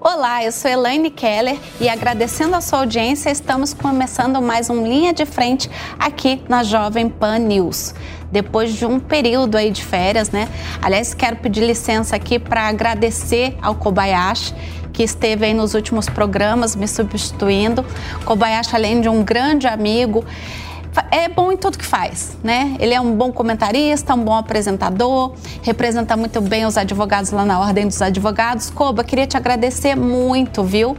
Olá, eu sou Elaine Keller e agradecendo a sua audiência, estamos começando mais um Linha de Frente aqui na Jovem Pan News. Depois de um período aí de férias, né? Aliás, quero pedir licença aqui para agradecer ao Kobayashi que esteve aí nos últimos programas me substituindo. Kobayashi, além de um grande amigo, é bom em tudo que faz, né? Ele é um bom comentarista, um bom apresentador, representa muito bem os advogados lá na Ordem dos Advogados. Coba, queria te agradecer muito, viu?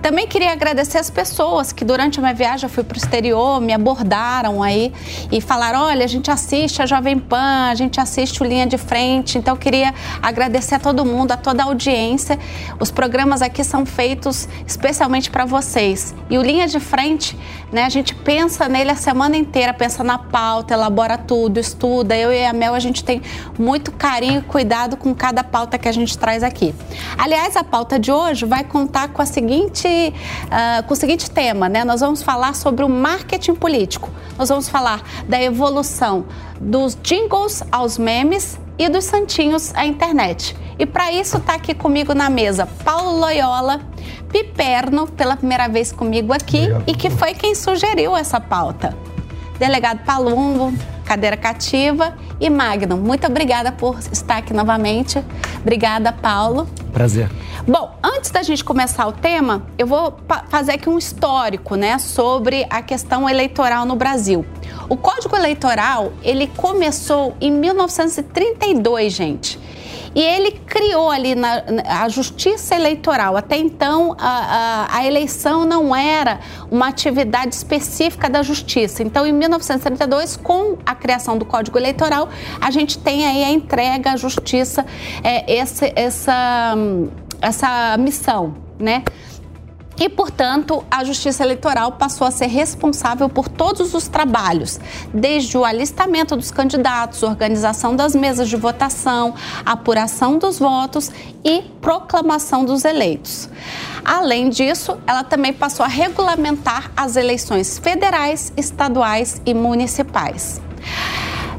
Também queria agradecer as pessoas que durante a minha viagem eu fui para o exterior, me abordaram aí e falaram: olha, a gente assiste a Jovem Pan, a gente assiste o Linha de Frente. Então, queria agradecer a todo mundo, a toda a audiência. Os programas aqui são feitos especialmente para vocês. E o Linha de Frente, né, a gente pensa nele a semana inteira, pensa na pauta, elabora tudo, estuda. Eu e a Mel, a gente tem muito carinho e cuidado com cada pauta que a gente traz aqui. Aliás, a pauta de hoje vai contar com a seguinte, uh, com o seguinte tema, né? Nós vamos falar sobre o marketing político. Nós vamos falar da evolução dos jingles aos memes e dos santinhos à internet. E para isso está aqui comigo na mesa Paulo Loyola, Piperno, pela primeira vez comigo aqui, Obrigado. e que foi quem sugeriu essa pauta. Delegado Palumbo, cadeira cativa e Magno. Muito obrigada por estar aqui novamente. Obrigada, Paulo. Prazer. Bom, antes da gente começar o tema, eu vou fazer aqui um histórico, né, sobre a questão eleitoral no Brasil. O Código Eleitoral, ele começou em 1932, gente. E ele criou ali na, a justiça eleitoral. Até então, a, a, a, eleição não era uma atividade específica da justiça. Então, em 1932, com a criação do Código Eleitoral, a gente tem aí a entrega à justiça, é, esse, essa, essa missão, né? E, portanto, a Justiça Eleitoral passou a ser responsável por todos os trabalhos, desde o alistamento dos candidatos, organização das mesas de votação, apuração dos votos e proclamação dos eleitos. Além disso, ela também passou a regulamentar as eleições federais, estaduais e municipais.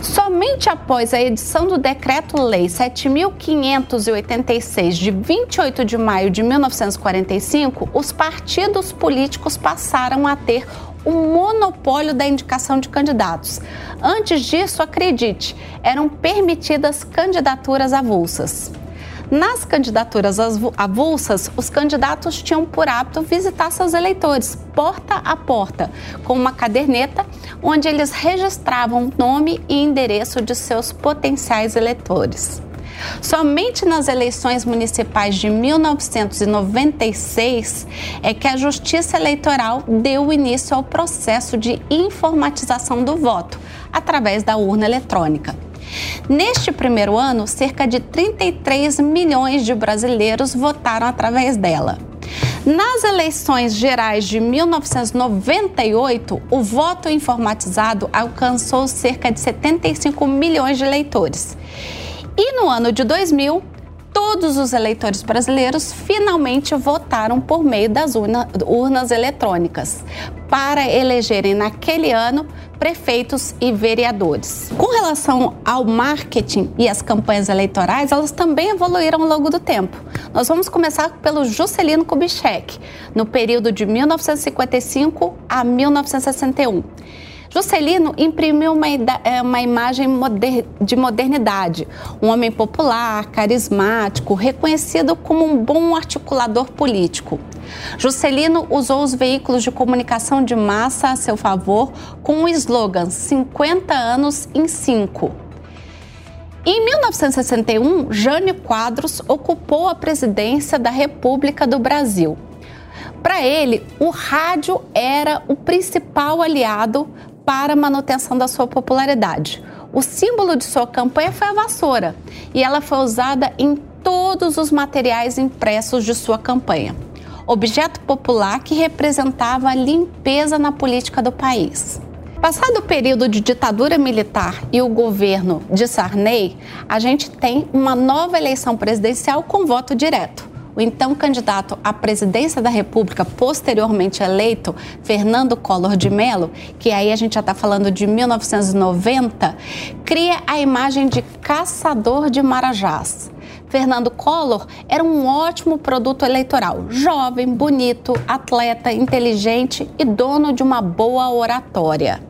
Somente após a edição do Decreto-Lei 7.586, de 28 de maio de 1945, os partidos políticos passaram a ter o monopólio da indicação de candidatos. Antes disso, acredite, eram permitidas candidaturas avulsas. Nas candidaturas avulsas, os candidatos tinham por hábito visitar seus eleitores porta a porta, com uma caderneta onde eles registravam nome e endereço de seus potenciais eleitores. Somente nas eleições municipais de 1996 é que a Justiça Eleitoral deu início ao processo de informatização do voto através da urna eletrônica. Neste primeiro ano, cerca de 33 milhões de brasileiros votaram através dela. Nas eleições gerais de 1998, o voto informatizado alcançou cerca de 75 milhões de eleitores. E no ano de 2000, todos os eleitores brasileiros finalmente votaram por meio das urnas eletrônicas para elegerem naquele ano prefeitos e vereadores. Com relação ao marketing e as campanhas eleitorais, elas também evoluíram ao longo do tempo. Nós vamos começar pelo Juscelino Kubitschek, no período de 1955 a 1961. Juscelino imprimiu uma, é, uma imagem moder, de modernidade, um homem popular, carismático, reconhecido como um bom articulador político. Juscelino usou os veículos de comunicação de massa a seu favor com o slogan 50 anos em 5. Em 1961, Jânio Quadros ocupou a presidência da República do Brasil. Para ele, o rádio era o principal aliado para a manutenção da sua popularidade. O símbolo de sua campanha foi a vassoura e ela foi usada em todos os materiais impressos de sua campanha. Objeto popular que representava a limpeza na política do país. Passado o período de ditadura militar e o governo de Sarney, a gente tem uma nova eleição presidencial com voto direto. O então candidato à presidência da República, posteriormente eleito, Fernando Collor de Mello, que aí a gente já está falando de 1990, cria a imagem de caçador de marajás. Fernando Collor era um ótimo produto eleitoral. Jovem, bonito, atleta, inteligente e dono de uma boa oratória.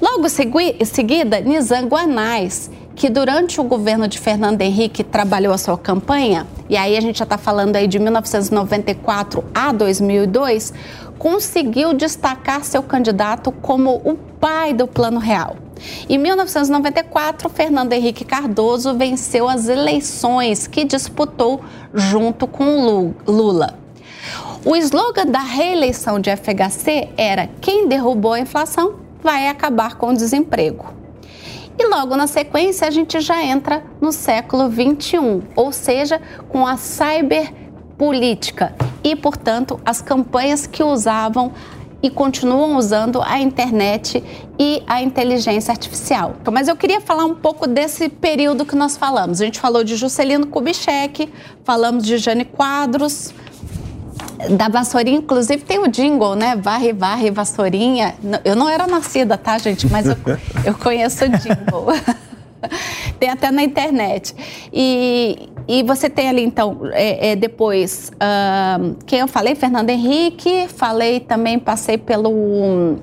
Logo em seguida, Nizam Guanais, que durante o governo de Fernando Henrique trabalhou a sua campanha, e aí a gente já está falando aí de 1994 a 2002, conseguiu destacar seu candidato como o pai do Plano Real. Em 1994, Fernando Henrique Cardoso venceu as eleições que disputou junto com Lula. O slogan da reeleição de FHC era: quem derrubou a inflação vai acabar com o desemprego. E logo na sequência a gente já entra no século 21, ou seja, com a cyberpolítica e, portanto, as campanhas que usavam e continuam usando a internet e a inteligência artificial. Mas eu queria falar um pouco desse período que nós falamos. A gente falou de Juscelino Kubitschek, falamos de Jane Quadros, da vassourinha, inclusive tem o jingle, né? Varre, varre, vassourinha. Eu não era nascida, tá, gente? Mas eu, eu conheço o jingle. tem até na internet. E, e você tem ali, então, é, é, depois, uh, quem eu falei? Fernando Henrique, falei também, passei pelo.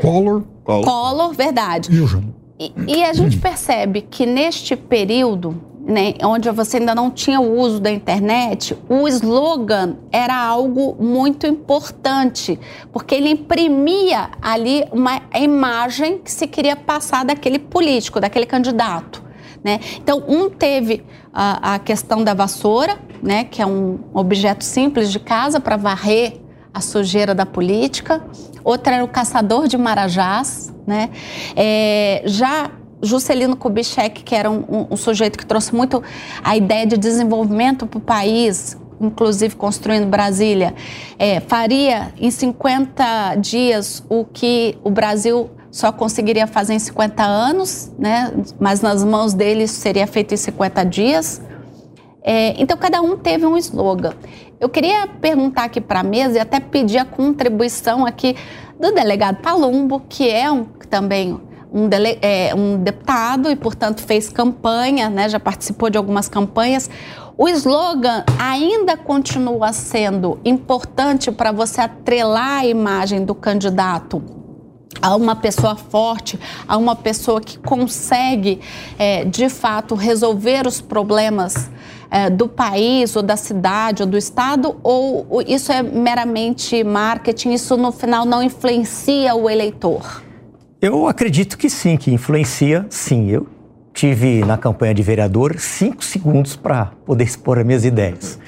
Collor. Collor, Collor verdade. E, e a gente percebe que neste período né, onde você ainda não tinha o uso da internet, o slogan era algo muito importante, porque ele imprimia ali uma imagem que se queria passar daquele político, daquele candidato. Né? Então, um teve a, a questão da vassoura, né, que é um objeto simples de casa para varrer a sujeira da política. Outra era o caçador de marajás. Né? É, já Juscelino Kubitschek, que era um, um, sujeito que trouxe muito a ideia de desenvolvimento para o país, inclusive construindo Brasília, é, faria em 50 dias o que o Brasil só conseguiria fazer em 50 anos, né? mas nas mãos dele seria feito em 50 dias. É, então, cada um teve um slogan. Eu queria perguntar aqui para a mesa e até pedir a contribuição aqui do delegado Palumbo, que é um, também um, dele, é, um deputado e, portanto, fez campanha, né, já participou de algumas campanhas. O slogan ainda continua sendo importante para você atrelar a imagem do candidato a uma pessoa forte, a uma pessoa que consegue, é, de fato, resolver os problemas é, do país, ou da cidade, ou do estado, ou, isso é meramente marketing, isso no final não influencia o eleitor? Eu acredito que sim, que influencia, sim. Eu tive na campanha de vereador cinco segundos para poder expor as minhas ideias.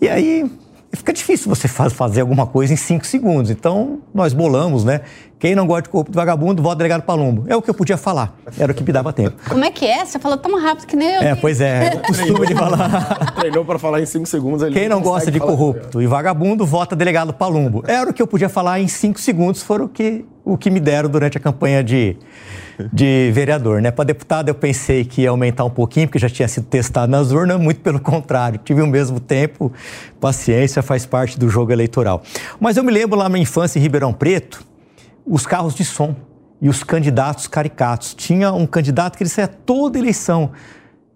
E aí fica difícil você fazer alguma coisa em cinco segundos. Então, nós bolamos, né? Quem não gosta de corpo de vagabundo, vota delegado Palumbo. É o que eu podia falar. Era o que me dava tempo. Como é que é? Você falou tão rápido que nem eu. É, pois é. Eu costumo de falar. Treinou para falar em cinco segundos. Quem não, não gosta de corrupto e vagabundo, vota delegado Palumbo. Era o que eu podia falar em cinco segundos, foram o que, o que me deram durante a campanha de, de vereador. Né? Para deputado, eu pensei que ia aumentar um pouquinho, porque já tinha sido testado nas urnas, muito pelo contrário. Tive o mesmo tempo, paciência, faz parte do jogo eleitoral. Mas eu me lembro lá na minha infância em Ribeirão Preto, os carros de som e os candidatos caricatos. Tinha um candidato que ele saía toda eleição.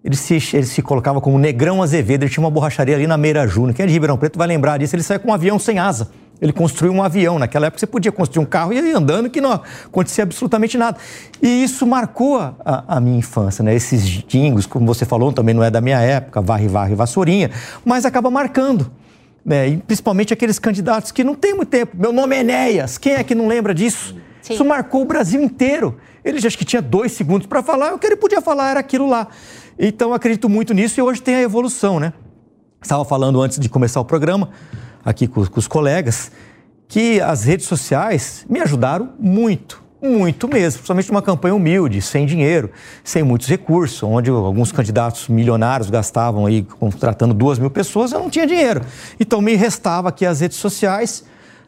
Ele se, ele se colocava como Negrão Azevedo, ele tinha uma borracharia ali na Meira Júnior. Quem é de Ribeirão Preto vai lembrar disso. Ele saía com um avião sem asa. Ele construiu um avião. Naquela época você podia construir um carro e ir andando que não acontecia absolutamente nada. E isso marcou a, a minha infância, né? Esses jingles, como você falou, também não é da minha época, varre, varre, vassourinha, mas acaba marcando. Né? E principalmente aqueles candidatos que não tem muito tempo. Meu nome é Enéas. Quem é que não lembra disso? Sim. Isso marcou o Brasil inteiro. Ele já acho que tinha dois segundos para falar, o que ele podia falar era aquilo lá. Então acredito muito nisso e hoje tem a evolução, né? Estava falando antes de começar o programa, aqui com, com os colegas, que as redes sociais me ajudaram muito, muito mesmo, principalmente numa campanha humilde, sem dinheiro, sem muitos recursos, onde alguns candidatos milionários gastavam aí contratando duas mil pessoas, eu não tinha dinheiro. Então me restava aqui as redes sociais,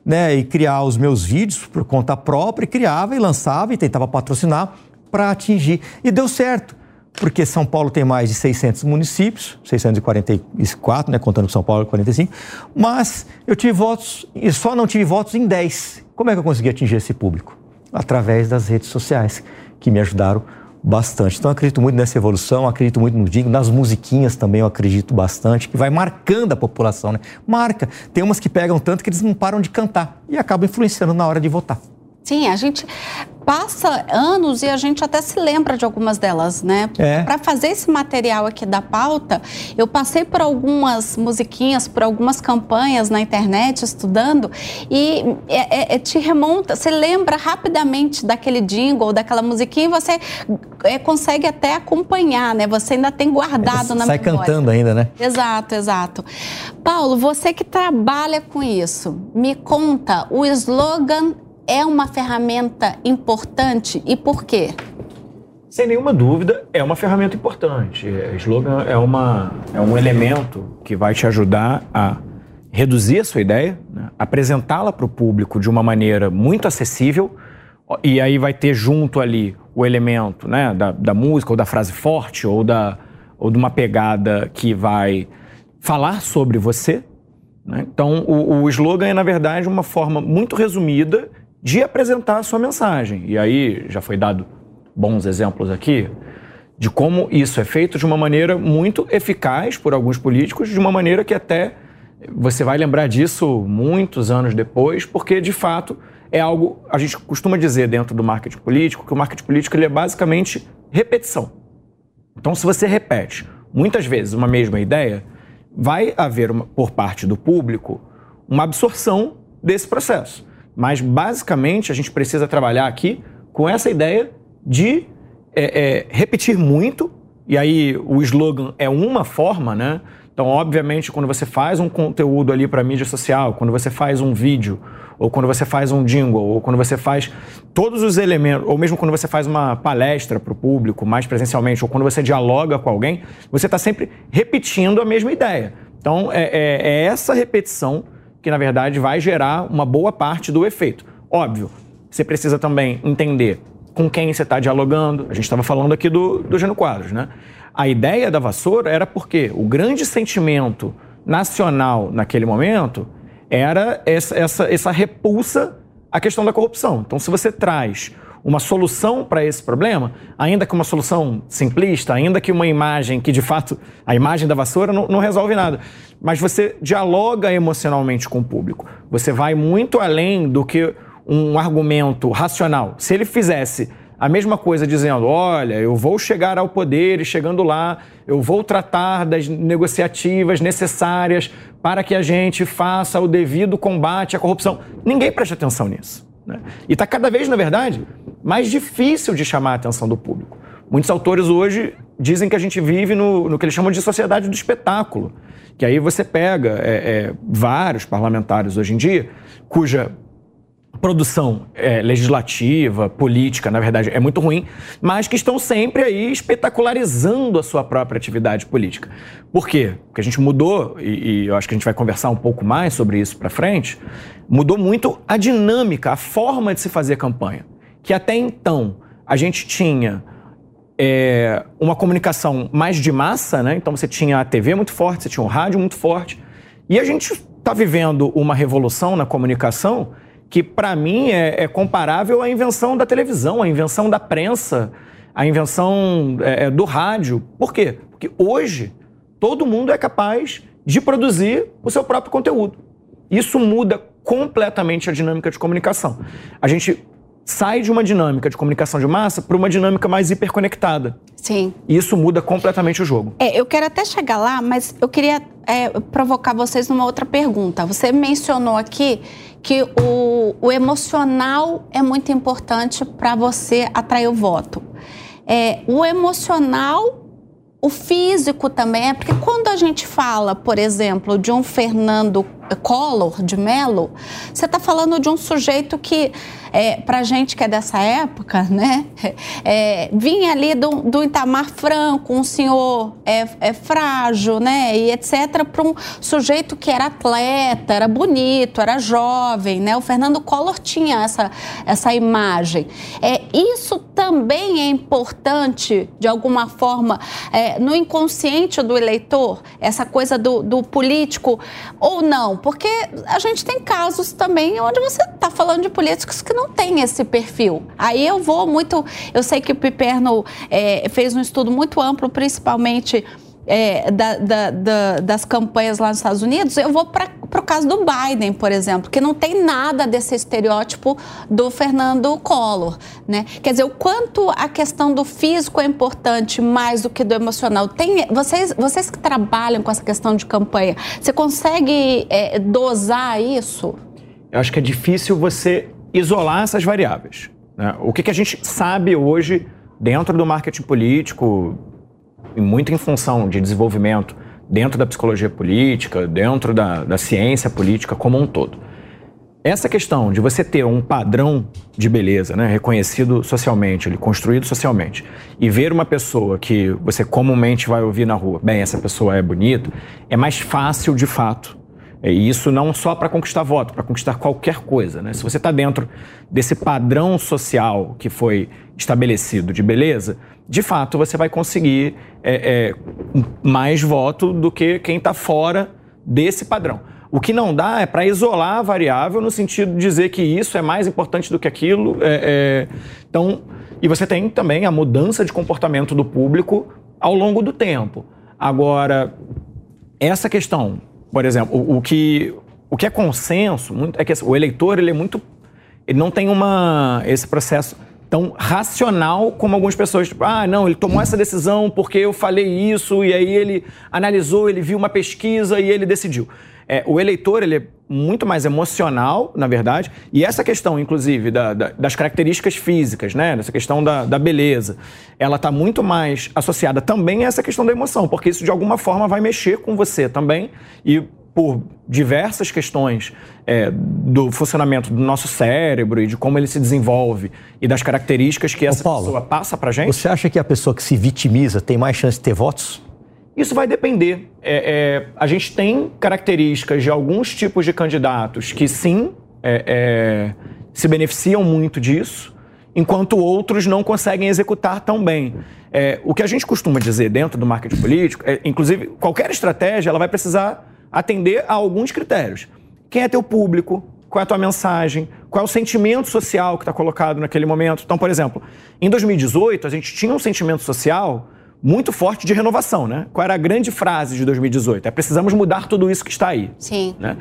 né, e criar os meus vídeos por conta própria, e criava e lançava e tentava patrocinar para atingir. E deu certo porque São Paulo tem mais de 600 municípios, 644, né, contando com São Paulo 45, mas eu tive votos e só não tive votos em 10. Como é que eu consegui atingir esse público? Através das redes sociais, que me ajudaram bastante. Então, acredito muito nessa evolução, acredito muito no Dingo, nas musiquinhas também eu acredito bastante, que vai marcando a população, né? Marca. Tem umas que pegam tanto que eles não param de cantar e acabam influenciando na hora de votar. Sim, a gente passa anos e a gente até se lembra de algumas delas, né? É. Para fazer esse material aqui da pauta, eu passei por algumas musiquinhas, por algumas campanhas na internet estudando e é, é, é te remonta, você lembra rapidamente daquele jingle, daquela musiquinha e você é, consegue até acompanhar, né? Você ainda tem guardado na sai memória. Sai cantando ainda, né? Exato, exato. Paulo, você que trabalha com isso, me conta o slogan é uma ferramenta importante e por quê? Sem nenhuma dúvida, é uma ferramenta importante. O slogan é, uma, é um elemento que vai te ajudar a reduzir a sua ideia, né? apresentá-la para o público de uma maneira muito acessível, e aí vai ter junto ali o elemento né, da, da música, ou da frase forte, ou, da, ou de uma pegada que vai falar sobre você. Né? Então, o, o slogan é, na verdade, uma forma muito resumida de apresentar a sua mensagem. E aí já foi dado bons exemplos aqui de como isso é feito de uma maneira muito eficaz por alguns políticos, de uma maneira que até você vai lembrar disso muitos anos depois, porque de fato é algo, a gente costuma dizer dentro do marketing político, que o marketing político ele é basicamente repetição. Então, se você repete muitas vezes uma mesma ideia, vai haver uma, por parte do público uma absorção desse processo. Mas, basicamente, a gente precisa trabalhar aqui com essa ideia de é, é, repetir muito, e aí o slogan é uma forma, né? Então, obviamente, quando você faz um conteúdo ali para mídia social, quando você faz um vídeo, ou quando você faz um jingle, ou quando você faz todos os elementos, ou mesmo quando você faz uma palestra para o público, mais presencialmente, ou quando você dialoga com alguém, você está sempre repetindo a mesma ideia. Então, é, é, é essa repetição que na verdade vai gerar uma boa parte do efeito. Óbvio, você precisa também entender com quem você está dialogando. A gente estava falando aqui do, do Geno Quadros, né? A ideia da vassoura era porque o grande sentimento nacional naquele momento era essa, essa, essa repulsa à questão da corrupção. Então, se você traz uma solução para esse problema, ainda que uma solução simplista, ainda que uma imagem que de fato a imagem da vassoura não, não resolve nada, mas você dialoga emocionalmente com o público. Você vai muito além do que um argumento racional. Se ele fizesse a mesma coisa dizendo: olha, eu vou chegar ao poder e chegando lá, eu vou tratar das negociativas necessárias para que a gente faça o devido combate à corrupção. Ninguém presta atenção nisso. Né? E está cada vez, na verdade, mais difícil de chamar a atenção do público. Muitos autores hoje dizem que a gente vive no, no que eles chamam de sociedade do espetáculo. Que aí você pega é, é, vários parlamentares hoje em dia, cuja produção é, legislativa, política, na verdade, é muito ruim, mas que estão sempre aí espetacularizando a sua própria atividade política. Por quê? Porque a gente mudou, e, e eu acho que a gente vai conversar um pouco mais sobre isso para frente, mudou muito a dinâmica, a forma de se fazer campanha. Que até então a gente tinha é, uma comunicação mais de massa, né? Então você tinha a TV muito forte, você tinha o rádio muito forte, e a gente está vivendo uma revolução na comunicação que para mim é, é, comparável à invenção da televisão, à invenção da prensa, à invenção é, é, do rádio. Por quê? Porque hoje todo mundo é capaz de produzir o seu próprio conteúdo. Isso muda completamente a dinâmica de comunicação. A gente sai de uma dinâmica de comunicação de massa para uma dinâmica mais hiperconectada. Sim. E isso muda completamente o jogo. É, eu quero até chegar lá, mas eu queria é, provocar vocês numa outra pergunta. Você mencionou aqui que o, o emocional é muito importante para você atrair o voto. É, o emocional o físico também é porque quando a gente fala, por exemplo, de um Fernando Collor de Mello, você está falando de um sujeito que, é, para gente que é dessa época, né, é, vinha ali do, do Itamar Franco, um senhor é, é frágil, né, e etc., para um sujeito que era atleta, era bonito, era jovem, né, o Fernando Collor tinha essa, essa imagem. É, isso também é importante, de alguma forma, é, no inconsciente do eleitor, essa coisa do, do político, ou não? Porque a gente tem casos também onde você está falando de políticos que não têm esse perfil. Aí eu vou muito. Eu sei que o Piperno é, fez um estudo muito amplo, principalmente é, da, da, da, das campanhas lá nos Estados Unidos, eu vou para o caso do Biden, por exemplo, que não tem nada desse estereótipo do Fernando Collor. Né? Quer dizer, o quanto a questão do físico é importante mais do que do emocional. Tem, vocês, vocês que trabalham com essa questão de campanha, você consegue é, dosar isso? Eu acho que é difícil você isolar essas variáveis. Né? O que, que a gente sabe hoje dentro do marketing político, e muito em função de desenvolvimento dentro da psicologia política, dentro da, da ciência política como um todo. Essa questão de você ter um padrão de beleza, né, reconhecido socialmente, ele construído socialmente, e ver uma pessoa que você comumente vai ouvir na rua, bem, essa pessoa é bonita, é mais fácil de fato. E isso não só para conquistar voto, para conquistar qualquer coisa. Né? Se você está dentro desse padrão social que foi estabelecido de beleza, de fato você vai conseguir é, é, mais voto do que quem está fora desse padrão. O que não dá é para isolar a variável no sentido de dizer que isso é mais importante do que aquilo. É, é, então, e você tem também a mudança de comportamento do público ao longo do tempo. Agora, essa questão, por exemplo, o, o que, o que é consenso muito, é que o eleitor ele é muito. Ele não tem uma, esse processo tão racional como algumas pessoas. Tipo, ah, não, ele tomou essa decisão porque eu falei isso, e aí ele analisou, ele viu uma pesquisa e ele decidiu. É, o eleitor ele é muito mais emocional, na verdade, e essa questão, inclusive, da, da, das características físicas, né, dessa questão da, da beleza, ela está muito mais associada também a essa questão da emoção, porque isso de alguma forma vai mexer com você também e por diversas questões é, do funcionamento do nosso cérebro e de como ele se desenvolve e das características que essa Paulo, pessoa passa para gente. Você acha que a pessoa que se vitimiza tem mais chance de ter votos? Isso vai depender. É, é, a gente tem características de alguns tipos de candidatos que sim é, é, se beneficiam muito disso, enquanto outros não conseguem executar tão bem. É, o que a gente costuma dizer dentro do marketing político, é, inclusive qualquer estratégia, ela vai precisar atender a alguns critérios. Quem é teu público? Qual é a tua mensagem? Qual é o sentimento social que está colocado naquele momento? Então, por exemplo, em 2018, a gente tinha um sentimento social muito forte de renovação, né? Qual era a grande frase de 2018? É precisamos mudar tudo isso que está aí. Sim. Né?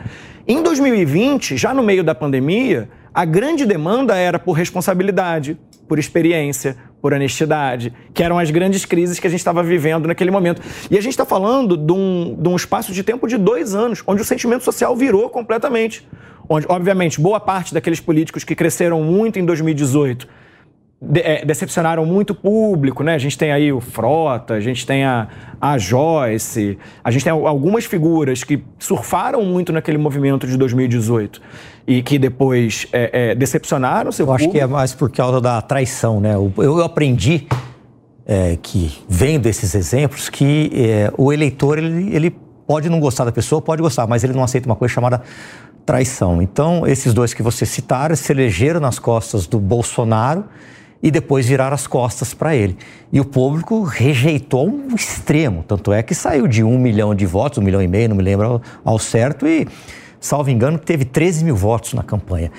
Em 2020, já no meio da pandemia, a grande demanda era por responsabilidade, por experiência, por honestidade, que eram as grandes crises que a gente estava vivendo naquele momento. E a gente está falando de um, de um espaço de tempo de dois anos, onde o sentimento social virou completamente. Onde, obviamente, boa parte daqueles políticos que cresceram muito em 2018 de, é, decepcionaram muito o público, né? A gente tem aí o Frota, a gente tem a, a Joyce, a gente tem algumas figuras que surfaram muito naquele movimento de 2018 e que depois é, é, decepcionaram seu Eu público. acho que é mais por causa da traição, né? Eu aprendi é, que, vendo esses exemplos, que é, o eleitor, ele, ele pode não gostar da pessoa, pode gostar, mas ele não aceita uma coisa chamada traição. Então, esses dois que você citaram se elegeram nas costas do Bolsonaro e depois virar as costas para ele. E o público rejeitou um extremo, tanto é que saiu de um milhão de votos, um milhão e meio, não me lembro ao, certo, e, salvo engano, teve 13 mil votos na campanha.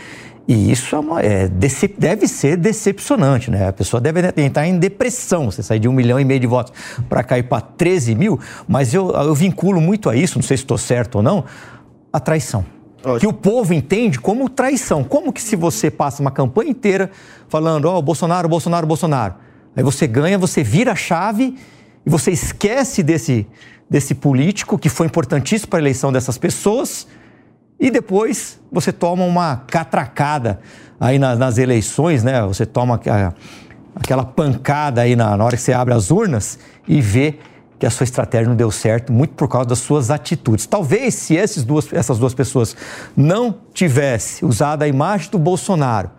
E isso é uma, é, deve ser decepcionante, né? A pessoa deve entrar em depressão, você sair de um milhão e meio de votos para cair para 13 mil, mas eu, eu vinculo muito a isso, não sei se estou certo ou não, a traição. Que o povo entende como traição. Como que se você passa uma campanha inteira falando, ó, oh, Bolsonaro, Bolsonaro, Bolsonaro, aí você ganha, você vira a chave e você esquece desse, desse político que foi importantíssimo para a eleição dessas pessoas e depois você toma uma catracada aí nas, nas eleições, né? Você toma aquela pancada aí na, na hora que você abre as urnas e vê que a sua estratégia não deu certo, muito por causa das suas atitudes. Talvez se esses duas, essas duas pessoas não tivessem usado a imagem do Bolsonaro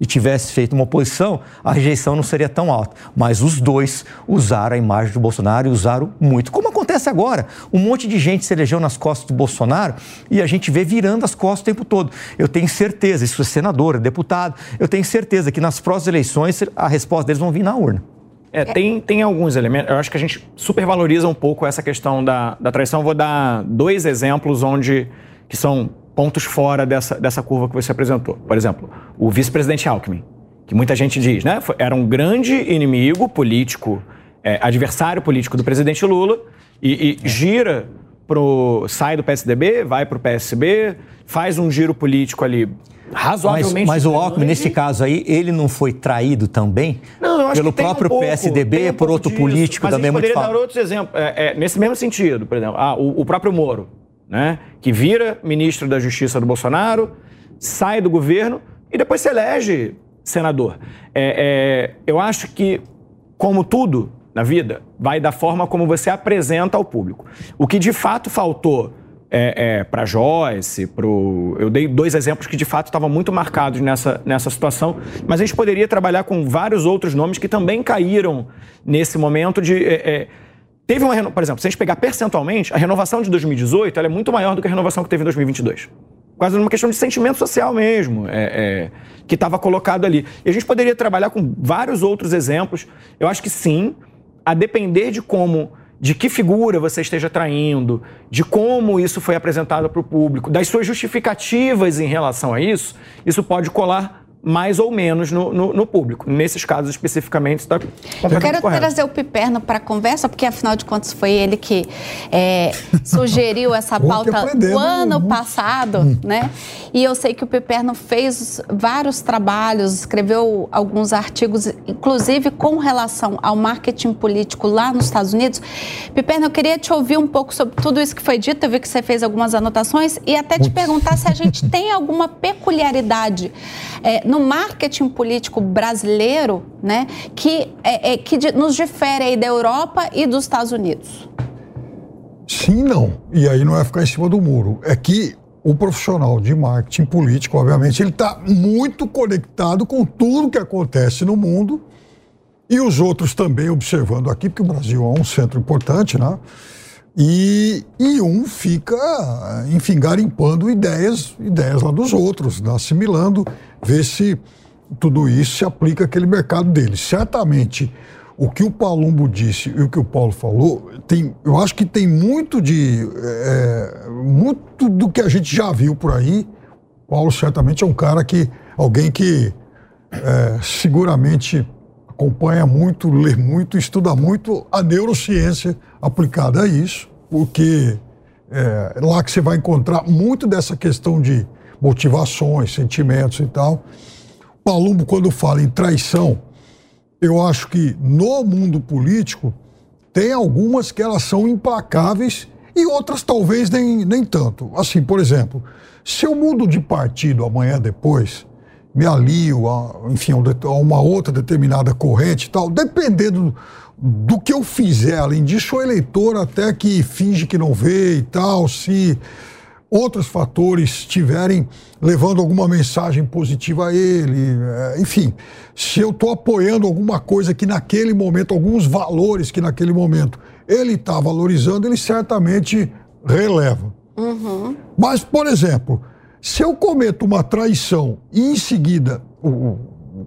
e tivesse feito uma oposição, a rejeição não seria tão alta. Mas os dois usaram a imagem do Bolsonaro e usaram muito. Como acontece agora? Um monte de gente se elegeu nas costas do Bolsonaro e a gente vê virando as costas o tempo todo. Eu tenho certeza, isso é senador, é deputado, eu tenho certeza que nas próximas eleições a resposta deles vão vir na urna. É, tem, tem alguns elementos. Eu acho que a gente supervaloriza um pouco essa questão da, da traição. Vou dar dois exemplos onde que são pontos fora dessa, dessa curva que você apresentou. Por exemplo, o vice-presidente Alckmin, que muita gente diz, né? Era um grande inimigo político, é, adversário político do presidente Lula, e, e gira pro. sai do PSDB, vai para o PSB, faz um giro político ali razoavelmente. Mas, mas o Alckmin, nesse caso aí, ele não foi traído também? Não, eu acho Pelo que próprio um pouco, PSDB, um por outro disso. político mas também muito poderia dar outros exemplos. É, é, nesse mesmo sentido, por exemplo, ah, o, o, próprio Moro, né, que vira ministro da Justiça do Bolsonaro, sai do governo e depois se elege senador. É, é eu acho que, como tudo na vida, vai da forma como você apresenta ao público. O que de fato faltou é, é, para Joyce, pro... eu dei dois exemplos que de fato estavam muito marcados nessa, nessa situação, mas a gente poderia trabalhar com vários outros nomes que também caíram nesse momento de. É, é teve uma, por exemplo, se a gente pegar percentualmente, a renovação de 2018 é muito maior do que a renovação que teve em 2022. Quase numa questão de sentimento social mesmo, é, é, que estava colocado ali. E a gente poderia trabalhar com vários outros exemplos. Eu acho que sim, a depender de como de que figura você esteja traindo, de como isso foi apresentado para o público, das suas justificativas em relação a isso, isso pode colar mais ou menos no, no, no público. Nesses casos especificamente, está Eu quero correto. trazer o Piperno para a conversa, porque afinal de contas foi ele que é, sugeriu essa pauta o ano passado, hum. né? E eu sei que o Piperno fez vários trabalhos, escreveu alguns artigos, inclusive com relação ao marketing político lá nos Estados Unidos. Piperno, eu queria te ouvir um pouco sobre tudo isso que foi dito, eu vi que você fez algumas anotações, e até te perguntar se a gente tem alguma peculiaridade é, no marketing político brasileiro, né, que, é, é, que nos difere aí da Europa e dos Estados Unidos? Sim, não. E aí não é ficar em cima do muro. É que o profissional de marketing político, obviamente, ele está muito conectado com tudo que acontece no mundo e os outros também observando aqui, porque o Brasil é um centro importante, né? E, e um fica, enfim, garimpando ideias, ideias lá dos outros, né? assimilando, ver se tudo isso se aplica àquele mercado dele. Certamente, o que o Palumbo disse e o que o Paulo falou, tem, eu acho que tem muito de. É, muito do que a gente já viu por aí. Paulo certamente é um cara que. alguém que é, seguramente acompanha muito, lê muito, estuda muito a neurociência aplicada a isso, porque é lá que você vai encontrar muito dessa questão de motivações, sentimentos e tal. Palumbo, quando fala em traição, eu acho que no mundo político tem algumas que elas são implacáveis e outras talvez nem, nem tanto. Assim, por exemplo, se eu mudo de partido amanhã depois, me alio a, enfim, a uma outra determinada corrente e tal, dependendo do que eu fizer, além disso, o eleitor até que finge que não vê e tal, se outros fatores estiverem levando alguma mensagem positiva a ele, é, enfim, se eu estou apoiando alguma coisa que naquele momento, alguns valores que naquele momento ele está valorizando, ele certamente releva. Uhum. Mas, por exemplo, se eu cometo uma traição e em seguida, o,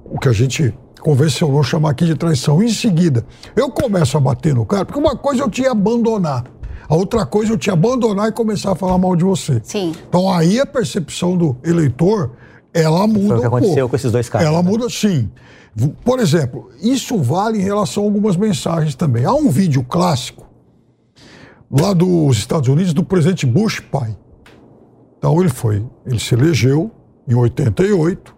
o que a gente convencionou chamar aqui de traição, em seguida eu começo a bater no cara, porque uma coisa eu tinha abandonar. A outra coisa eu te abandonar e começar a falar mal de você. Sim. Então aí a percepção do eleitor, ela muda. Foi o que aconteceu com esses dois casos. Ela né? muda, sim. Por exemplo, isso vale em relação a algumas mensagens também. Há um vídeo clássico lá dos Estados Unidos do presidente Bush pai Então ele foi, ele se elegeu em 88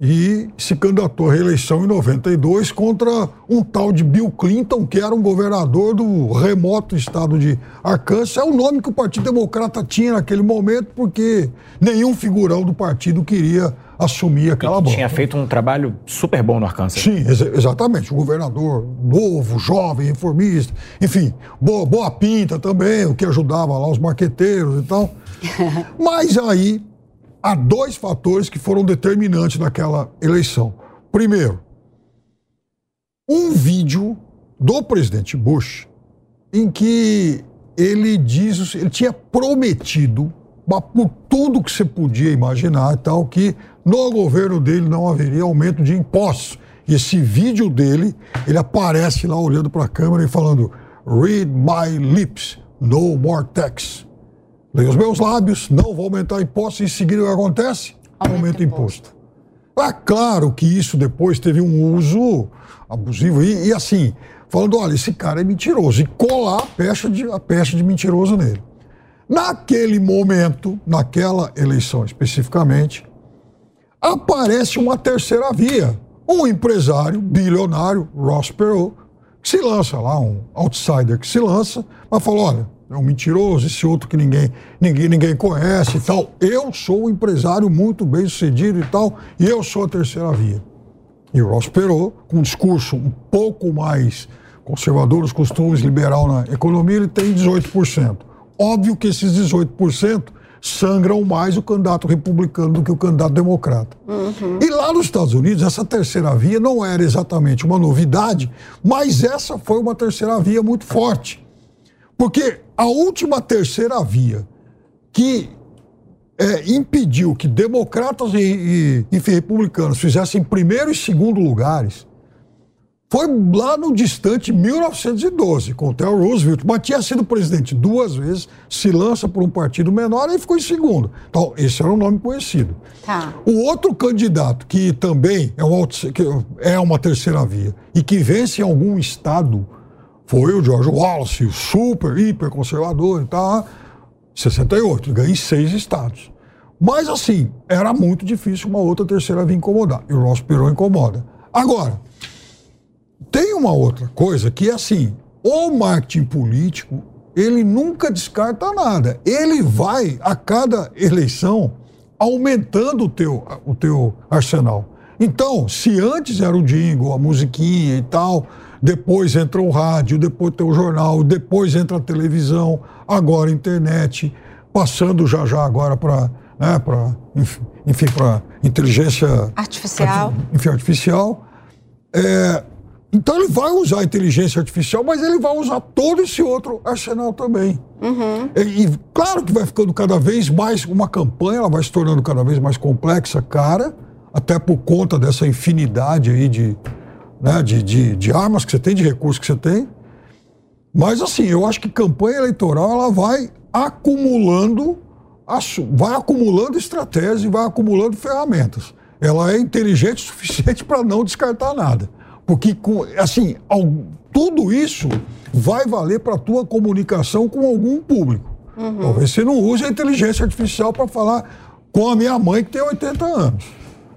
e se candidatou à reeleição em 92 contra um tal de Bill Clinton, que era um governador do remoto estado de Arkansas. É o nome que o Partido Democrata tinha naquele momento, porque nenhum figurão do partido queria assumir aquela bola. Tinha feito um trabalho super bom no Arkansas. Sim, ex exatamente. Um governador novo, jovem, reformista, enfim, boa, boa pinta também, o que ajudava lá os marqueteiros e tal. Mas aí há dois fatores que foram determinantes naquela eleição. Primeiro, um vídeo do presidente Bush em que ele diz, ele tinha prometido, por tudo que você podia imaginar e tal, que no governo dele não haveria aumento de impostos. E esse vídeo dele, ele aparece lá olhando para a câmera e falando: Read my lips, no more tax. Leia os meus lábios, não vou aumentar impostos. E em seguida o que acontece? Aumenta imposto. É claro que isso depois teve um uso abusivo. E, e, assim, falando: olha, esse cara é mentiroso. E colar a pecha de, a pecha de mentiroso nele. Naquele momento, naquela eleição especificamente, aparece uma terceira via. Um empresário bilionário, Ross Perot, que se lança lá, um outsider que se lança, mas falou: olha, é um mentiroso, esse outro que ninguém, ninguém, ninguém conhece e tal. Eu sou um empresário muito bem sucedido e tal, e eu sou a terceira via. E Ross Perot, com um discurso um pouco mais conservador, os costumes liberal na economia, ele tem 18%. Óbvio que esses 18% sangram mais o candidato republicano do que o candidato democrata. Uhum. E lá nos Estados Unidos, essa terceira via não era exatamente uma novidade, mas essa foi uma terceira via muito forte. Porque a última terceira via que é, impediu que democratas e, e, e republicanos fizessem primeiro e segundo lugares foi lá no distante 1912, com o Theodore Roosevelt, mas tinha sido presidente duas vezes, se lança por um partido menor e ficou em segundo. Então, esse era um nome conhecido. Tá. O outro candidato, que também é, um, que é uma terceira via, e que vence em algum estado, foi o George Wallace, o super, hiper conservador e tal, 68, ganhou em seis estados. Mas, assim, era muito difícil uma outra terceira via incomodar. E o Ross Perot incomoda. Agora, tem uma outra coisa que é assim, o marketing político, ele nunca descarta nada. Ele vai, a cada eleição, aumentando o teu, o teu arsenal. Então, se antes era o jingle, a musiquinha e tal, depois entra o rádio, depois tem o jornal, depois entra a televisão, agora a internet, passando já já agora para, né, para enfim, para inteligência artificial. Enfim, artificial. É, então ele vai usar a inteligência artificial, mas ele vai usar todo esse outro arsenal também. Uhum. E, e, claro que vai ficando cada vez mais uma campanha, ela vai se tornando cada vez mais complexa, cara, até por conta dessa infinidade aí de, né, de, de, de armas que você tem, de recursos que você tem. Mas assim, eu acho que campanha eleitoral ela vai acumulando, vai acumulando estratégias e vai acumulando ferramentas. Ela é inteligente o suficiente para não descartar nada. Porque, assim, tudo isso vai valer para a tua comunicação com algum público. Uhum. Talvez você não use a inteligência artificial para falar com a minha mãe que tem 80 anos.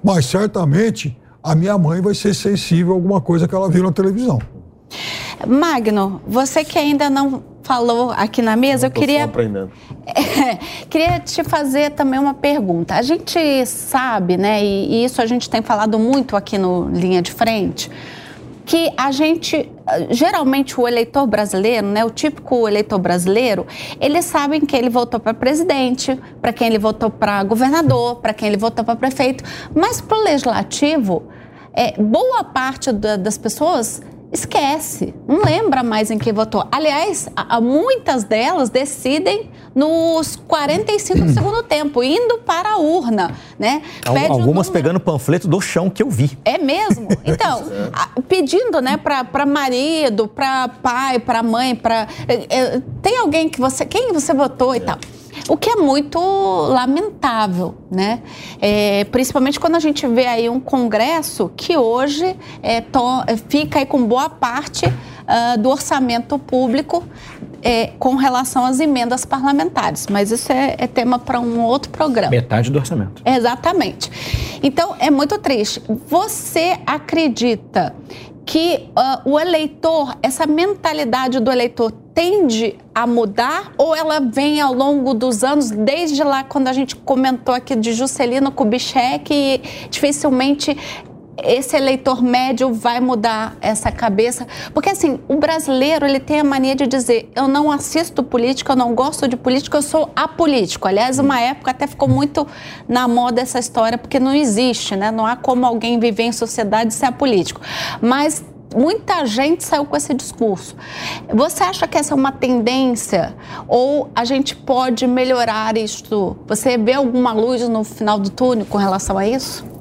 Mas certamente a minha mãe vai ser sensível a alguma coisa que ela viu na televisão. Magno, você que ainda não falou aqui na mesa, eu queria. É, queria te fazer também uma pergunta. A gente sabe, né, e isso a gente tem falado muito aqui no Linha de Frente que a gente, geralmente o eleitor brasileiro, né, o típico eleitor brasileiro, eles sabem que ele votou para presidente, para quem ele votou para governador, para quem ele votou para prefeito, mas para o legislativo, é, boa parte da, das pessoas esquece, não lembra mais em quem votou. Aliás, a, a, muitas delas decidem nos 45 do segundo tempo, indo para a urna, né? Pede Algumas pegando panfleto do chão que eu vi. É mesmo? Então, a, pedindo, né, para marido, para pai, para mãe, para é, é, tem alguém que você, quem você votou e tal. O que é muito lamentável, né? É, principalmente quando a gente vê aí um Congresso que hoje é, to, fica aí com boa parte uh, do orçamento público é, com relação às emendas parlamentares, mas isso é, é tema para um outro programa. Metade do orçamento. Exatamente. Então, é muito triste. Você acredita que uh, o eleitor, essa mentalidade do eleitor tende a mudar ou ela vem ao longo dos anos, desde lá quando a gente comentou aqui de Juscelino Kubitschek e dificilmente esse eleitor médio vai mudar essa cabeça? Porque assim, o brasileiro ele tem a mania de dizer: eu não assisto política, eu não gosto de política, eu sou apolítico. Aliás, uma época até ficou muito na moda essa história, porque não existe, né? Não há como alguém viver em sociedade ser apolítico. Mas muita gente saiu com esse discurso. Você acha que essa é uma tendência ou a gente pode melhorar isso? Você vê alguma luz no final do túnel com relação a isso?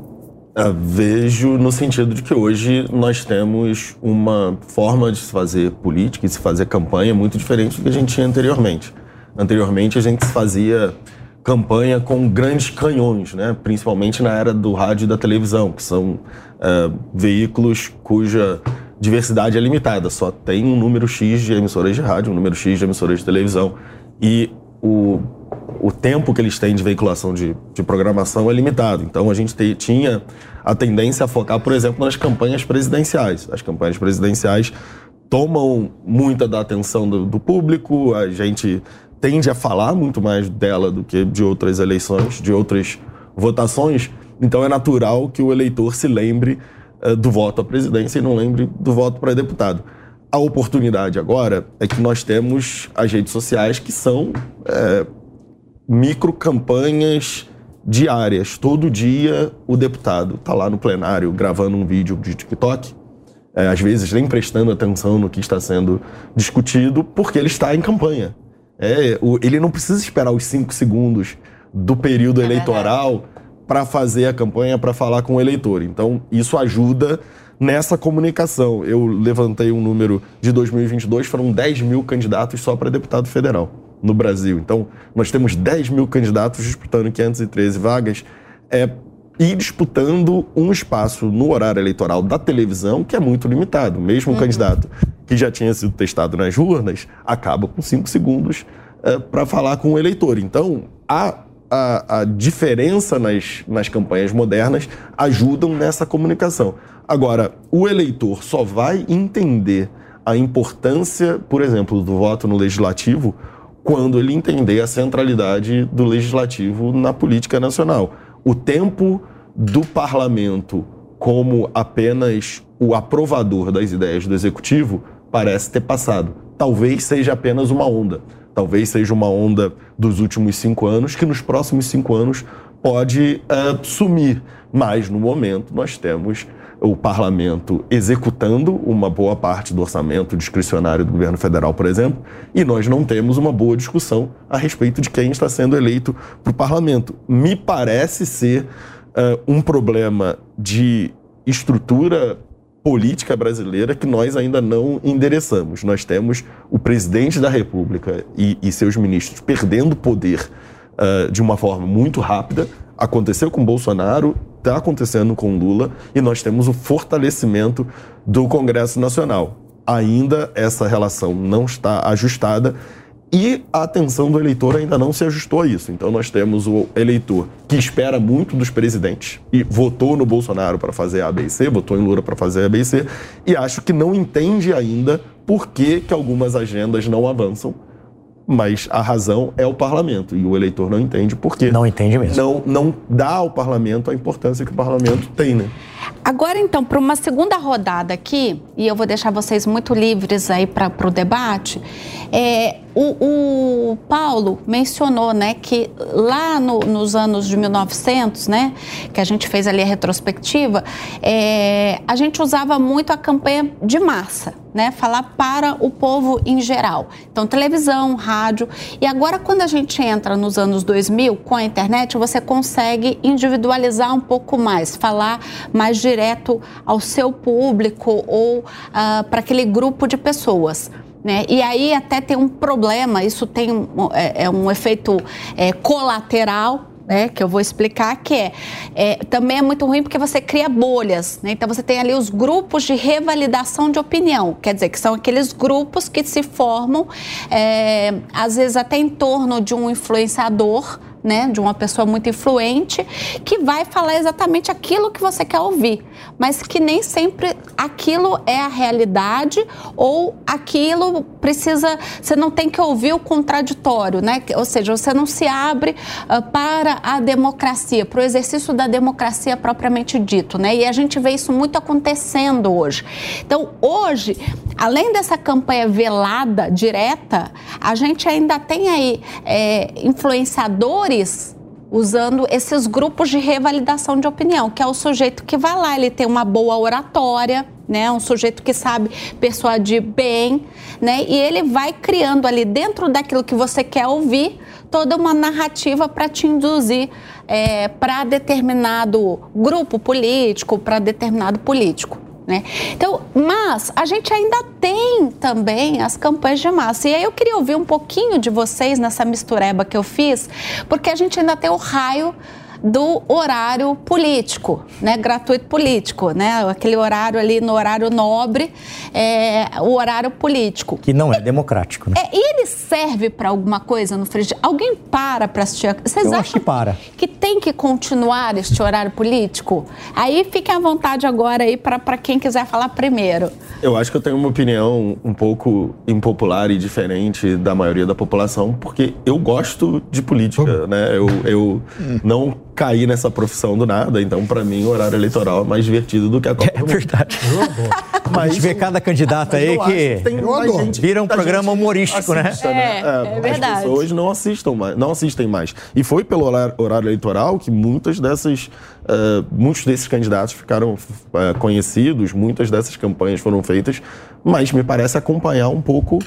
Eu ah, vejo no sentido de que hoje nós temos uma forma de se fazer política e se fazer campanha muito diferente do que a gente tinha anteriormente. Anteriormente a gente fazia campanha com grandes canhões, né? principalmente na era do rádio e da televisão, que são uh, veículos cuja diversidade é limitada, só tem um número X de emissoras de rádio, um número X de emissoras de televisão. E o o tempo que eles têm de veiculação de, de programação é limitado. Então a gente te, tinha a tendência a focar, por exemplo, nas campanhas presidenciais. As campanhas presidenciais tomam muita da atenção do, do público, a gente tende a falar muito mais dela do que de outras eleições, de outras votações. Então é natural que o eleitor se lembre uh, do voto à presidência e não lembre do voto para deputado. A oportunidade agora é que nós temos as redes sociais que são é, micro campanhas diárias. Todo dia o deputado está lá no plenário gravando um vídeo de TikTok, é, às vezes nem prestando atenção no que está sendo discutido, porque ele está em campanha. É, o, ele não precisa esperar os cinco segundos do período é eleitoral para fazer a campanha, para falar com o eleitor. Então, isso ajuda nessa comunicação. Eu levantei um número de 2022, foram 10 mil candidatos só para deputado federal no Brasil. Então, nós temos 10 mil candidatos disputando 513 vagas é, e disputando um espaço no horário eleitoral da televisão que é muito limitado. Mesmo um uhum. candidato que já tinha sido testado nas urnas acaba com cinco segundos é, para falar com o eleitor. Então, a, a, a diferença nas, nas campanhas modernas ajudam nessa comunicação. Agora, o eleitor só vai entender a importância, por exemplo, do voto no legislativo quando ele entender a centralidade do legislativo na política nacional. O tempo do parlamento como apenas o aprovador das ideias do executivo parece ter passado. Talvez seja apenas uma onda. Talvez seja uma onda dos últimos cinco anos que nos próximos cinco anos pode uh, sumir. Mas no momento nós temos o parlamento executando uma boa parte do orçamento discricionário do governo federal, por exemplo, e nós não temos uma boa discussão a respeito de quem está sendo eleito para o parlamento. Me parece ser uh, um problema de estrutura política brasileira que nós ainda não endereçamos. Nós temos o presidente da República e, e seus ministros perdendo poder uh, de uma forma muito rápida. Aconteceu com Bolsonaro está acontecendo com Lula e nós temos o fortalecimento do Congresso Nacional. Ainda essa relação não está ajustada e a atenção do eleitor ainda não se ajustou a isso. Então nós temos o eleitor que espera muito dos presidentes e votou no Bolsonaro para fazer A, votou em Lula para fazer A, e e acho que não entende ainda por que, que algumas agendas não avançam mas a razão é o parlamento e o eleitor não entende por quê. Não entende mesmo. Não, não dá ao parlamento a importância que o parlamento tem, né? Agora, então, para uma segunda rodada aqui, e eu vou deixar vocês muito livres aí para o debate, é, o, o, Paulo mencionou né, que lá no, nos anos de 1900, né, que a gente fez ali a retrospectiva, é, a gente usava muito a campanha de massa, né, falar para o povo em geral. Então, televisão, rádio. E agora, quando a gente entra nos anos 2000, com a internet, você consegue individualizar um pouco mais, falar mais direto ao seu público ou uh, para aquele grupo de pessoas. Né? E aí até tem um problema, isso tem um, é, é um efeito é, colateral, né, que eu vou explicar, que é, é, também é muito ruim porque você cria bolhas, né? Então você tem ali os grupos de revalidação de opinião, quer dizer, que são aqueles grupos que se formam, é, às vezes até em torno de um influenciador, né, de uma pessoa muito influente, que vai falar exatamente aquilo que você quer ouvir, mas que nem sempre aquilo é a realidade ou aquilo precisa, você não tem que ouvir o contraditório, né? Ou seja, você não se abre uh, para a democracia, para o exercício da democracia propriamente dito, né? E a gente vê isso muito acontecendo hoje. Então, hoje, além dessa campanha velada, direta, a gente ainda tem aí é, influenciadores usando esses grupos de revalidação de opinião, que é o sujeito que vai lá, ele tem uma boa oratória, né, um sujeito que sabe persuadir bem, né, e ele vai criando ali dentro daquilo que você quer ouvir toda uma narrativa para te induzir é, para determinado grupo político, para determinado político. Né? Então, mas a gente ainda tem também as campanhas de massa. E aí eu queria ouvir um pouquinho de vocês nessa mistureba que eu fiz, porque a gente ainda tem o raio do horário político, né, gratuito político, né, aquele horário ali no horário nobre, é, o horário político. Que não é democrático, né? É, e ele serve para alguma coisa no frigir? Alguém para para assistir? Vocês Eu acham acho que para. que tem que continuar este horário político? Aí fiquem à vontade agora aí para quem quiser falar primeiro. Eu acho que eu tenho uma opinião um pouco impopular e diferente da maioria da população, porque eu gosto de política, né? Eu, eu não caí nessa profissão do nada, então para mim o horário eleitoral é mais divertido do que a Copa É verdade. Mas a gente vê cada candidato aí acho que tem mais gente- vira um programa gente humorístico, né? assista, É, é verdade. As pessoas não assistam mais, não assistem mais. E foi pelo horário, horário eleitoral que muitas dessas, eh, muitos desses candidatos ficaram eh, conhecidos, muitas dessas campanhas foram feitas, mas me parece acompanhar um pouco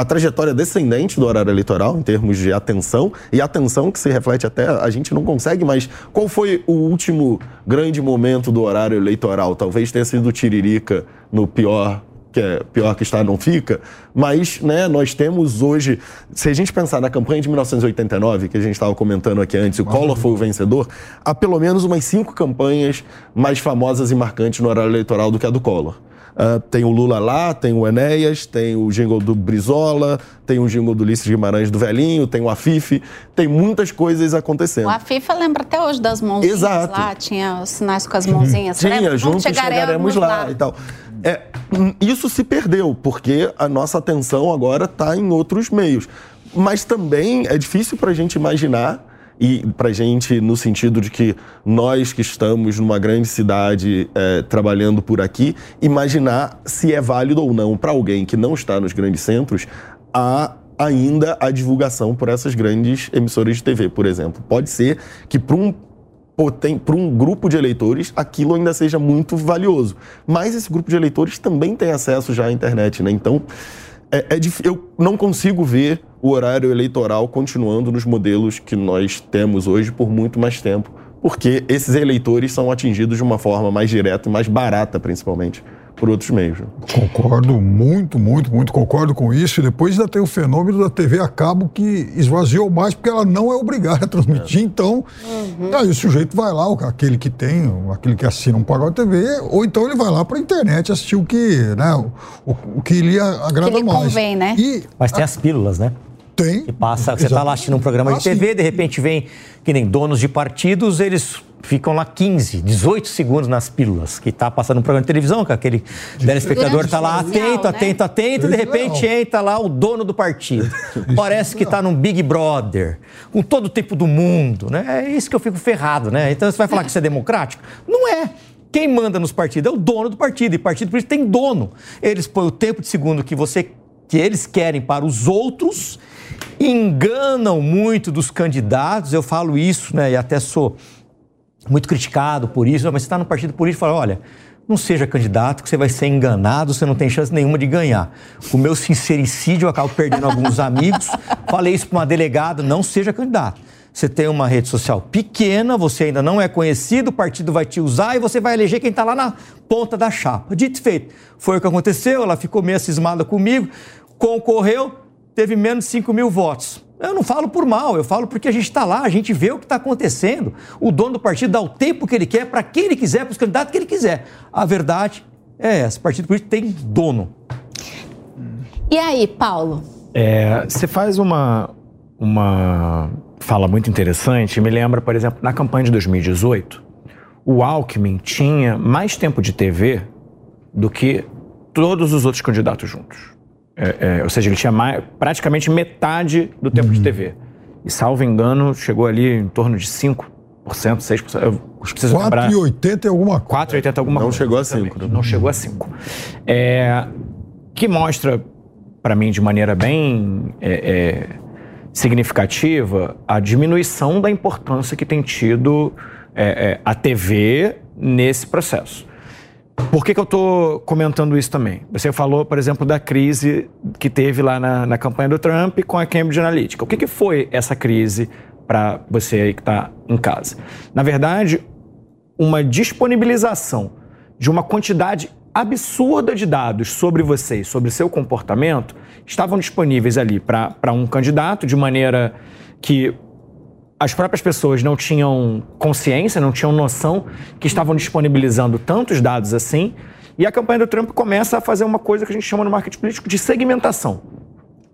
a trajetória descendente do horário eleitoral em termos de atenção e atenção que se reflete até a gente não consegue mais. Qual foi o último grande momento do horário eleitoral? Talvez tenha sido o Tiririca no pior que é pior que está não fica, mas né, nós temos hoje, se a gente pensar na campanha de 1989, que a gente estava comentando aqui antes, o Collor foi o vencedor, há pelo menos umas cinco campanhas mais famosas e marcantes no horário eleitoral do que a do Collor. Ah, tem o Lula lá, tem o Enéas, tem o jingle do Brizola, tem o jingle do Ulisses Guimarães do Velhinho, tem o Afif, tem muitas coisas acontecendo. A FIFA lembra até hoje das mãozinhas Exato. lá, tinha os sinais com as mãozinhas. Tinha, juntos chegaremos, lá, e tal. É, hum, isso se perdeu, porque a nossa atenção agora está em outros meios. Mas também é difícil para a gente imaginar, e para gente, no sentido de que nós que estamos numa grande cidade é, trabalhando por aqui, imaginar se é válido ou não para alguém que não está nos grandes centros a ainda a divulgação por essas grandes emissoras de TV, por exemplo. Pode ser que para um para um grupo de eleitores aquilo ainda seja muito valioso. Mas esse grupo de eleitores também tem acesso já à internet, né? Então, é, é eu não consigo ver o horário eleitoral continuando nos modelos que nós temos hoje por muito mais tempo, porque esses eleitores são atingidos de uma forma mais direta e mais barata, principalmente, por outros meios. né? Concordo muito, muito, muito concordo com isso. E depois ainda tem o fenômeno da TV a cabo que esvaziou mais porque ela não é obrigada a transmitir. Então, aí o sujeito vai lá, o- aquele que tem, aquele que assina um pacote TV, ou então ele vai lá para a internet assistir o que, né, o, o que lhe agrada Que lhe mais. convém, né? E Mas tem as pílulas, né? tem. Que passa, você está lá assistindo um programa Ah, de TV, sim. de repente vem, que nem donos de partidos, eles ficam lá 15, 18 segundos nas pílulas, que está passando um programa de televisão, que aquele telespectador está lá atento, né? atento, atento, e de repente entra lá o dono do partido. Parece que está num Big Brother, com todo o tempo do mundo, né? É isso que eu fico ferrado, né? Então você vai falar que isso é democrático? Não é. Quem manda nos partidos é o dono do partido, e partido por isso tem dono. Eles põem o tempo de segundo que você que eles querem para os outros, enganam muito dos candidatos. Eu falo isso, né? E até sou muito criticado por isso, mas você está no partido político e fala, olha, não seja candidato, que você vai ser enganado, você não tem chance nenhuma de ganhar. Com o meu sincericídio, eu acabo perdendo alguns amigos. Falei isso para uma delegada, não seja candidato. Você tem uma rede social pequena, você ainda não é conhecido, o partido vai te usar e você vai eleger quem está lá na ponta da chapa. Dito e feito. Foi o que aconteceu, ela ficou meio cismada comigo, concorreu, teve menos de 5 mil votos. Eu não falo por mal, eu falo porque a gente está lá, a gente vê o que está acontecendo. O dono do partido dá o tempo que ele quer, para quem ele quiser, para os candidatos que ele quiser. A verdade é essa: o partido político tem dono. E aí, Paulo? É, você faz uma, uma fala muito interessante. Me lembra, por exemplo, na campanha de 2018, o Alckmin tinha mais tempo de TV do que todos os outros candidatos juntos. É, é, ou seja, ele tinha mais, praticamente metade do tempo de TV. E, salvo engano, chegou ali em torno de 5%, 6%. Eu preciso lembrar. 4,80 é alguma coisa. 4,80 alguma Não coisa. chegou a exatamente. cinco, né? Não chegou a 5. É, que mostra, para mim, de maneira bem é, é, significativa, a diminuição da importância que tem tido é, é, a TV nesse processo. Por que, que eu estou comentando isso também? Você falou, por exemplo, da crise que teve lá na, na campanha do Trump com a Cambridge Analytica. O que, que foi essa crise para você aí que está em casa? Na verdade, uma disponibilização de uma quantidade absurda de dados sobre vocês, sobre seu comportamento, estavam disponíveis ali para um candidato de maneira que as próprias pessoas não tinham consciência, não tinham noção que estavam disponibilizando tantos dados assim. E a campanha do Trump começa a fazer uma coisa que a gente chama no marketing político de segmentação.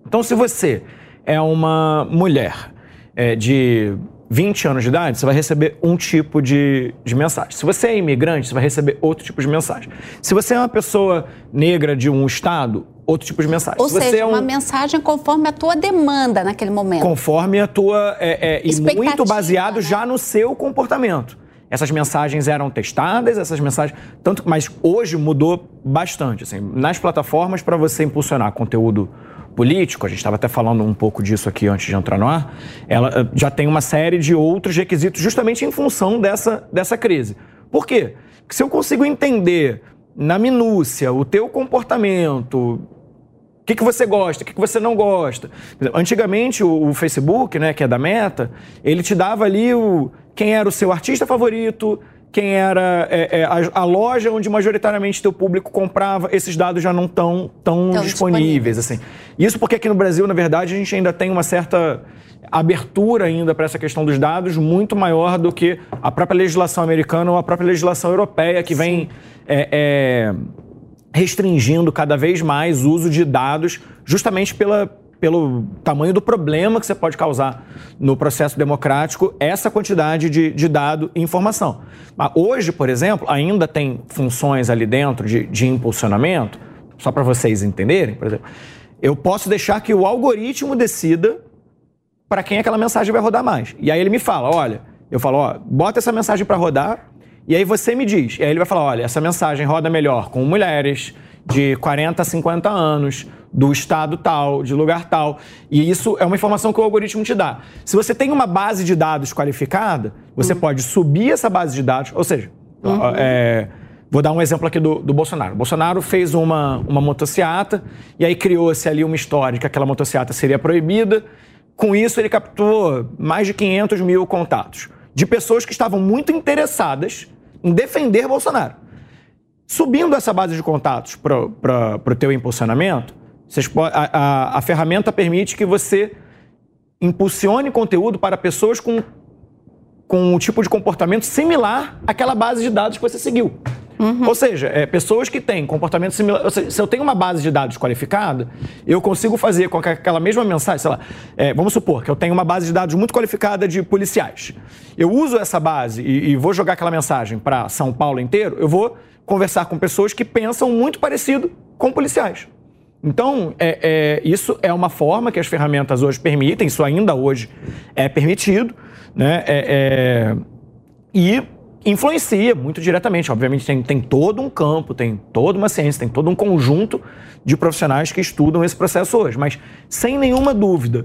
Então, se você é uma mulher é, de 20 anos de idade, você vai receber um tipo de, de mensagem. Se você é imigrante, você vai receber outro tipo de mensagem. Se você é uma pessoa negra de um estado, outro tipo de mensagem. Ou Se seja, é um- uma mensagem conforme a tua demanda naquele momento. Conforme a tua. É, é, e muito baseado né? já no seu comportamento. Essas mensagens eram testadas, essas mensagens. Tanto, mas hoje mudou bastante. Assim, nas plataformas, para você impulsionar conteúdo político, a gente estava até falando um pouco disso aqui antes de entrar no ar, ela eh, já tem uma série de outros requisitos justamente em função dessa, dessa crise. Por quê? Porque se eu consigo entender na minúcia o teu comportamento, que, que você gosta, o que, que você não gosta. Antigamente, o, o Facebook, né, que é da Meta, ele te dava ali o, quem era o seu artista favorito, quem era é, é, a, a loja onde majoritariamente teu público comprava. Esses dados já não estão tão, Tão disponíveis. Assim. Isso porque aqui no Brasil, na verdade, a gente ainda tem uma certa abertura ainda para essa questão dos dados muito maior do que a própria legislação americana ou a própria legislação europeia que vem é, é, restringindo cada vez mais o uso de dados, justamente pela, pelo tamanho do problema que você pode causar no processo democrático, essa quantidade de, de dado e informação. Mas hoje, por exemplo, ainda tem funções ali dentro de, de impulsionamento, só para vocês entenderem, por exemplo, eu posso deixar que o algoritmo decida para quem aquela mensagem vai rodar mais. E aí ele me fala, olha, eu falo, ó, bota essa mensagem para rodar, e aí você me diz. E aí ele vai falar, olha, essa mensagem roda melhor com mulheres de 40 a 50 anos, do estado tal, de lugar tal. E isso é uma informação que o algoritmo te dá. Se você tem uma base de dados qualificada, você pode subir essa base de dados, ou seja, é, Vou dar um exemplo aqui do, do Bolsonaro. O Bolsonaro fez uma, uma motociata e aí criou-se ali uma história de que aquela motociata seria proibida. Com isso, ele captou mais de 500 mil contatos de pessoas que estavam muito interessadas em defender Bolsonaro. Subindo essa base de contatos para o teu impulsionamento, vocês a, a- a ferramenta permite que você impulsione conteúdo para pessoas com, com um tipo de comportamento similar àquela base de dados que você seguiu. Ou seja, é, pessoas que têm comportamento similar. Seja, se eu tenho uma base de dados qualificada, eu consigo fazer com que aquela mesma mensagem, sei lá, é, vamos supor que eu tenho uma base de dados muito qualificada de policiais. Eu uso essa base e, e vou jogar aquela mensagem para São Paulo inteiro, eu vou conversar com pessoas que pensam muito parecido com policiais. Então, é, é, isso é uma forma que as ferramentas hoje permitem, isso ainda hoje é permitido, né? É, é, e influencia muito diretamente. Obviamente, tem, tem todo um campo, tem toda uma ciência, tem todo um conjunto de profissionais que estudam esse processo hoje. Mas, sem nenhuma dúvida,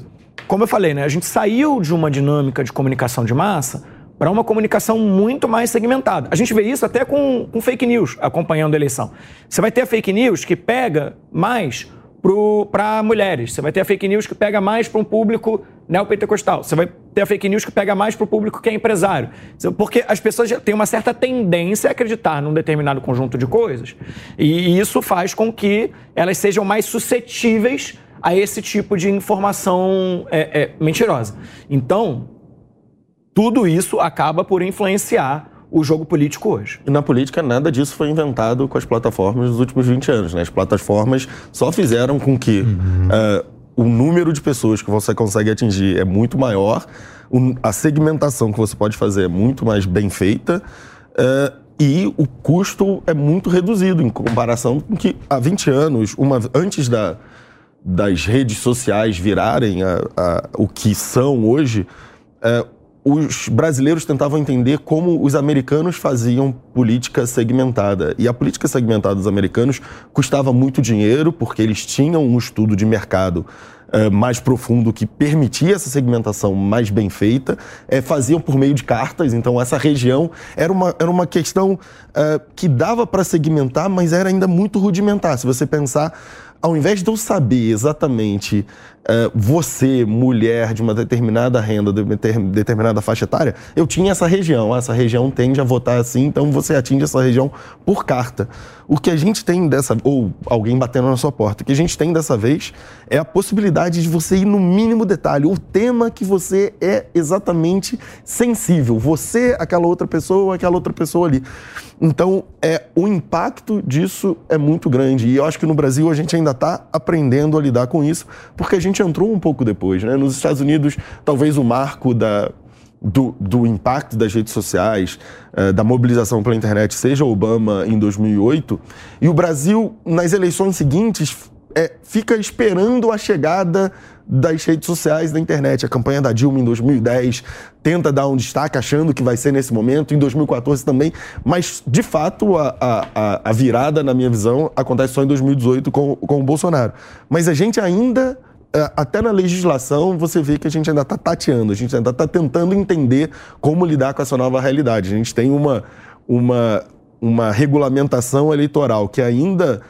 como eu falei, né, a gente saiu de uma dinâmica de comunicação de massa para uma comunicação muito mais segmentada. A gente vê isso até com, com fake news acompanhando a eleição. Você vai ter a fake news que pega mais para mulheres. Você vai ter a fake news que pega mais para um público neopentecostal. Você vai ter a fake news que pega mais para o público que é empresário. Porque as pessoas têm uma certa tendência a acreditar num determinado conjunto de coisas. E isso faz com que elas sejam mais suscetíveis a esse tipo de informação é, é, mentirosa. Então, tudo isso acaba por influenciar o jogo político hoje. E na política, nada disso foi inventado com as plataformas nos últimos 20 anos. Né? As plataformas só fizeram com que uhum. uh, o número de pessoas que você consegue atingir é muito maior, a segmentação que você pode fazer é muito mais bem feita. Uh, e o custo é muito reduzido em comparação com que há 20 anos, uma, antes da, das redes sociais virarem a, a, o que são hoje, uh, os brasileiros tentavam entender como os americanos faziam política segmentada. E a política segmentada dos americanos custava muito dinheiro, porque eles tinham um estudo de mercado uh, mais profundo que permitia essa segmentação mais bem feita, uh, faziam por meio de cartas, então essa região era uma, era uma questão uh, que dava para segmentar, mas era ainda muito rudimentar. Se você pensar ao invés de eu saber exatamente uh, você, mulher de uma determinada renda, de determinada faixa etária, eu tinha essa região. Essa região tende a votar assim, então você atinge essa região por carta. O que a gente tem dessa. Ou alguém batendo na sua porta. O que a gente tem dessa vez é a possibilidade de você ir no mínimo detalhe. O tema que você é exatamente sensível. Você, aquela outra pessoa, aquela outra pessoa ali. Então, é, o impacto disso é muito grande. E eu acho que no Brasil a gente ainda está aprendendo a lidar com isso, porque a gente entrou um pouco depois. Né? Nos Estados Unidos, talvez o marco da, do, do, impacto das redes sociais, uh, da mobilização pela internet, seja Obama em 2008, e o Brasil, nas eleições seguintes, é, fica esperando a chegada das redes sociais da internet. A campanha da Dilma em 2010 tenta dar um destaque, achando que vai ser nesse momento, em 2014 também, mas de fato a, a, a virada, na minha visão, acontece só em 2018 com, com o Bolsonaro. Mas a gente ainda até na legislação você vê que a gente ainda está tateando, a gente ainda está tentando entender como lidar com essa nova realidade. A gente tem uma, uma, uma regulamentação eleitoral que ainda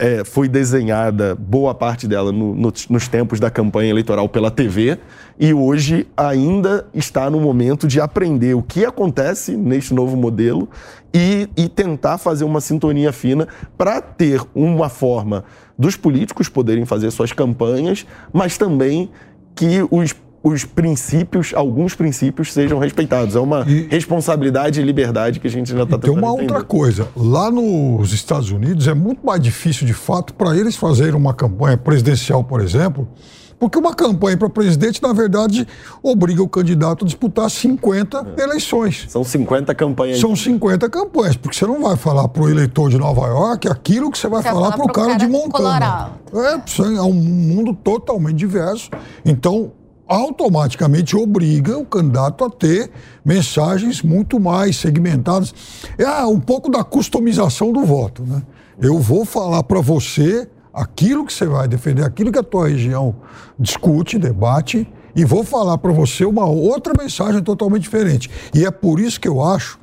é, foi desenhada, boa parte dela, no, no, nos tempos da campanha eleitoral pela TV, e hoje ainda está no momento de aprender o que acontece neste novo modelo e, e tentar fazer uma sintonia fina para ter uma forma dos políticos poderem fazer suas campanhas, mas também que os os princípios, alguns princípios sejam respeitados. É uma e, responsabilidade e liberdade que a gente já está tentando Tem uma entender. outra coisa. Lá nos Estados Unidos é muito mais difícil, de fato, para eles fazerem uma campanha presidencial, por exemplo, porque uma campanha para presidente, na verdade, obriga o candidato a disputar 50 é. eleições. São 50 campanhas. São 50 campanhas, porque você não vai falar para o eleitor de Nova York aquilo que você vai você falar para o cara, cara, de Montana. É, é um mundo totalmente diverso. Então, automaticamente obriga o candidato a ter mensagens muito mais segmentadas. É ah, um pouco da customização do voto. Né? Eu vou falar para você aquilo que você vai defender, aquilo que a tua região discute, debate, e vou falar para você uma outra mensagem totalmente diferente. E é por isso que eu acho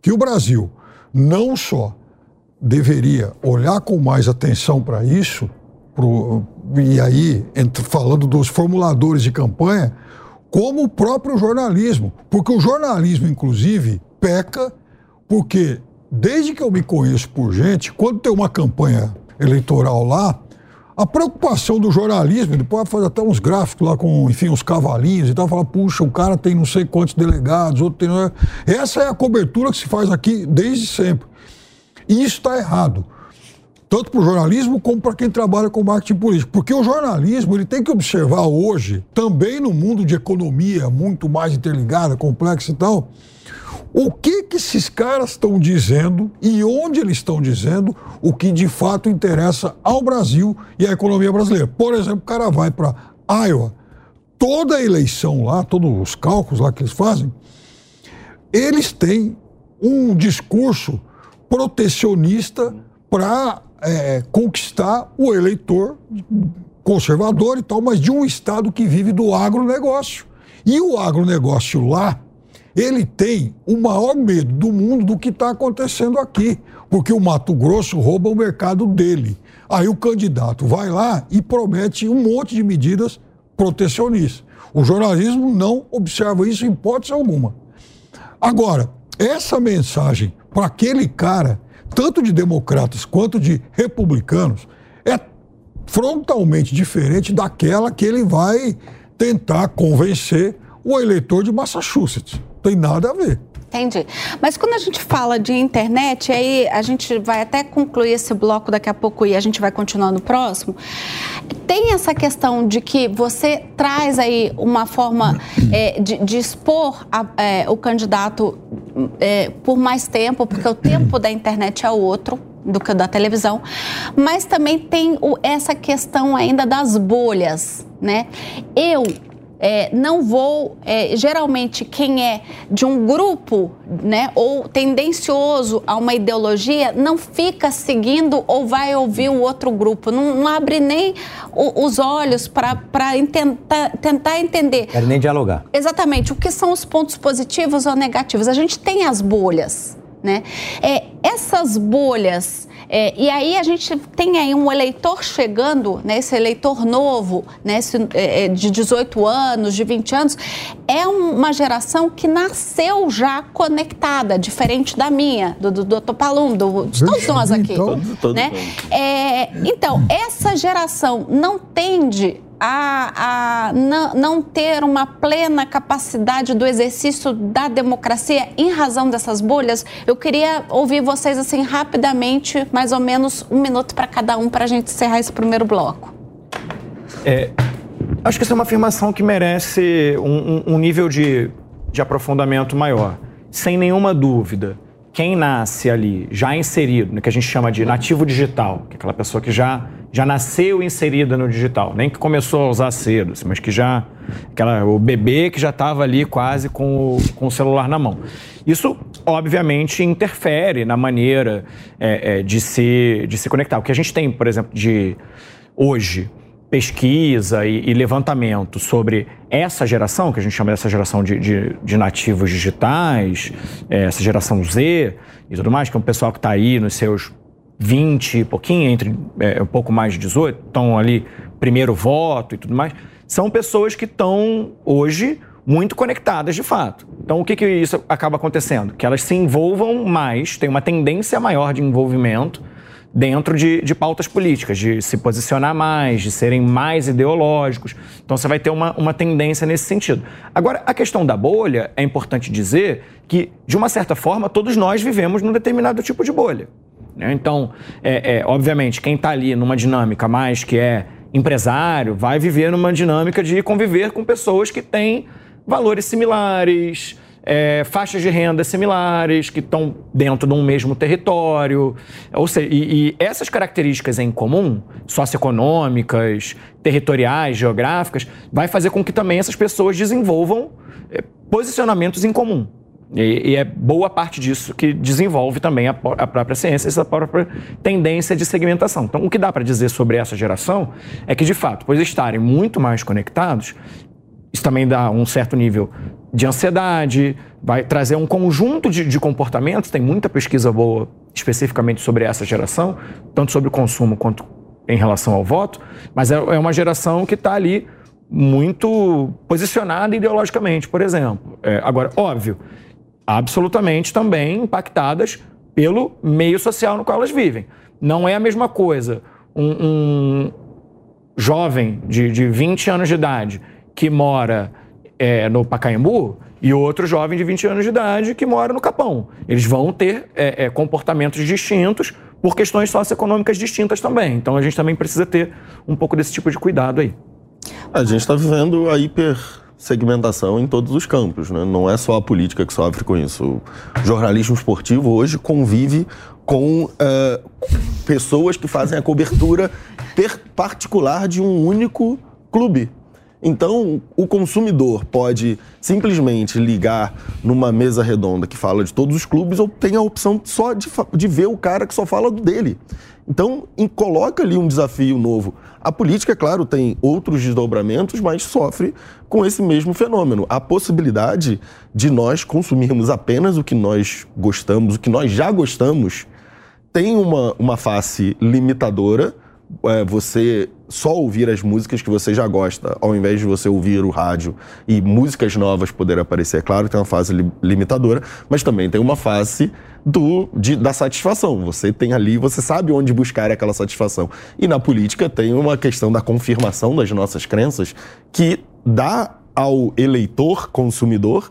que o Brasil não só deveria olhar com mais atenção para isso, e aí entre, falando dos formuladores de campanha, como o próprio jornalismo. Porque o jornalismo, inclusive, peca, porque desde que eu me conheço por gente, quando tem uma campanha eleitoral lá, a preocupação do jornalismo, ele pode fazer até uns gráficos lá com, enfim, os cavalinhos e tal, falar, puxa, o cara tem não sei quantos delegados, outro tem. Essa é a cobertura que se faz aqui desde sempre. E isso está errado tanto para o jornalismo como para quem trabalha com marketing político. Porque o jornalismo ele tem que observar hoje, também no mundo de economia muito mais interligada, complexa e tal, o que, que esses caras estão dizendo e onde eles estão dizendo o que de fato interessa ao Brasil e à economia brasileira. Por exemplo, o cara vai para Iowa, toda a eleição lá, todos os cálculos lá que eles fazem, eles têm um discurso protecionista para é, conquistar o eleitor conservador e tal, mas de um Estado que vive do agronegócio. E o agronegócio lá, ele tem o maior medo do mundo do que está acontecendo aqui, porque o Mato Grosso rouba o mercado dele. Aí o candidato vai lá e promete um monte de medidas protecionistas. O jornalismo não observa isso em hipótese alguma. Agora, essa mensagem para aquele cara tanto de democratas quanto de republicanos, é frontalmente diferente daquela que ele vai tentar convencer o eleitor de Massachusetts. Tem nada a ver. Entendi. Mas quando a gente fala de internet, aí a gente vai até concluir esse bloco daqui a pouco e a gente vai continuar no próximo. Tem essa questão de que você traz aí uma forma é, de, de, expor a, é, o candidato é, por mais tempo, porque o tempo da internet é outro do que da televisão, mas também tem o, essa questão ainda das bolhas, né? Eu é, não vou. É, geralmente, quem é de um grupo, né, ou tendencioso a uma ideologia, não fica seguindo ou vai ouvir o outro grupo. Não, não abre nem o, os olhos para tentar, tentar entender. Quer nem dialogar. Exatamente. O que são os pontos positivos ou negativos? A gente tem as bolhas. Né? É, essas bolhas é, e aí a gente tem aí um eleitor chegando, né, esse eleitor novo, né, esse, é, é de 18 anos, de 20 anos, é uma geração que nasceu já conectada, diferente da minha, do, do, do Dr. Palum, do, de todos nós aqui. Então, né? É, então, essa geração não tende a, a não, não, ter uma plena capacidade do exercício da democracia em razão dessas bolhas, eu queria ouvir vocês assim rapidamente, mais ou menos um minuto para cada um, para a gente encerrar esse primeiro bloco. É, acho que essa é uma afirmação que merece um, um, um nível de, de aprofundamento maior. Sem nenhuma dúvida, quem nasce ali já inserido, no que a gente chama de nativo digital, que é aquela pessoa que já, já nasceu inserida no digital, nem que começou a usar cedo, assim, mas que já. Aquela, o bebê que já estava ali quase com o, com o celular na mão. Isso, obviamente, interfere na maneira é, é, de, se, de se conectar. O que a gente tem, por exemplo, de hoje pesquisa e, e, levantamento sobre essa geração, que a gente chama dessa geração de, de, de nativos digitais, é, essa geração Z e tudo mais, que é um pessoal que está aí nos seus 20 e pouquinho, entre é, um pouco mais de 18, estão ali primeiro voto e tudo mais, são pessoas que estão hoje muito conectadas de fato. Então, o que, que isso acaba acontecendo? Que elas se envolvam mais, tem uma tendência maior de envolvimento dentro de, de pautas políticas, de se posicionar mais, de serem mais ideológicos. Então você vai ter uma, uma tendência nesse sentido. Agora, a questão da bolha, é importante dizer que, de uma certa forma, todos nós vivemos num determinado tipo de bolha. Né? Então, é, é, obviamente, quem está ali numa dinâmica mais que é empresário, vai viver numa dinâmica de conviver com pessoas que têm valores similares, é, faixas de renda similares, que estão dentro de um mesmo território. Ou seja, e, e essas características em comum, socioeconômicas, territoriais, geográficas, vai fazer com que também essas pessoas desenvolvam é, posicionamentos em comum. E, e, é boa parte disso que desenvolve também a, a, própria ciência, essa própria tendência de segmentação. Então, o que dá para dizer sobre essa geração é que, de fato, por estarem muito mais conectados, isso também dá um certo nível de ansiedade, vai trazer um conjunto de, de, comportamentos. Tem muita pesquisa boa especificamente sobre essa geração, tanto sobre o consumo quanto em relação ao voto, mas é, é uma geração que está ali muito posicionada ideologicamente, por exemplo. É, agora, óbvio, absolutamente também impactadas pelo meio social no qual elas vivem. Não é a mesma coisa um, um jovem de, de 20 anos de idade que mora é, no Pacaembu e outro jovem de 20 anos de idade que mora no Capão. Eles vão ter é, é, comportamentos distintos por questões socioeconômicas distintas também. Então a gente também precisa ter um pouco desse tipo de cuidado aí. A gente está vivendo a hipersegmentação em todos os campos, né? Não é só a política que sofre com isso. O jornalismo esportivo hoje convive com uh, pessoas que fazem a cobertura particular de um único clube. Então, o consumidor pode simplesmente ligar numa mesa redonda que fala de todos os clubes ou tem a opção só de, de ver o cara que só fala dele. Então, coloca ali um desafio novo. A política, é claro, tem outros desdobramentos, mas sofre com esse mesmo fenômeno. A possibilidade de nós consumirmos apenas o que nós gostamos, o que nós já gostamos, tem uma, uma face limitadora é, você só ouvir as músicas que você já gosta, ao invés de você ouvir o rádio e músicas novas poderem aparecer. É claro que tem uma fase li limitadora, mas também tem uma fase do, de, da satisfação. Você tem ali, você sabe onde buscar aquela satisfação. E na política tem uma questão da confirmação das nossas crenças que dá ao eleitor, consumidor,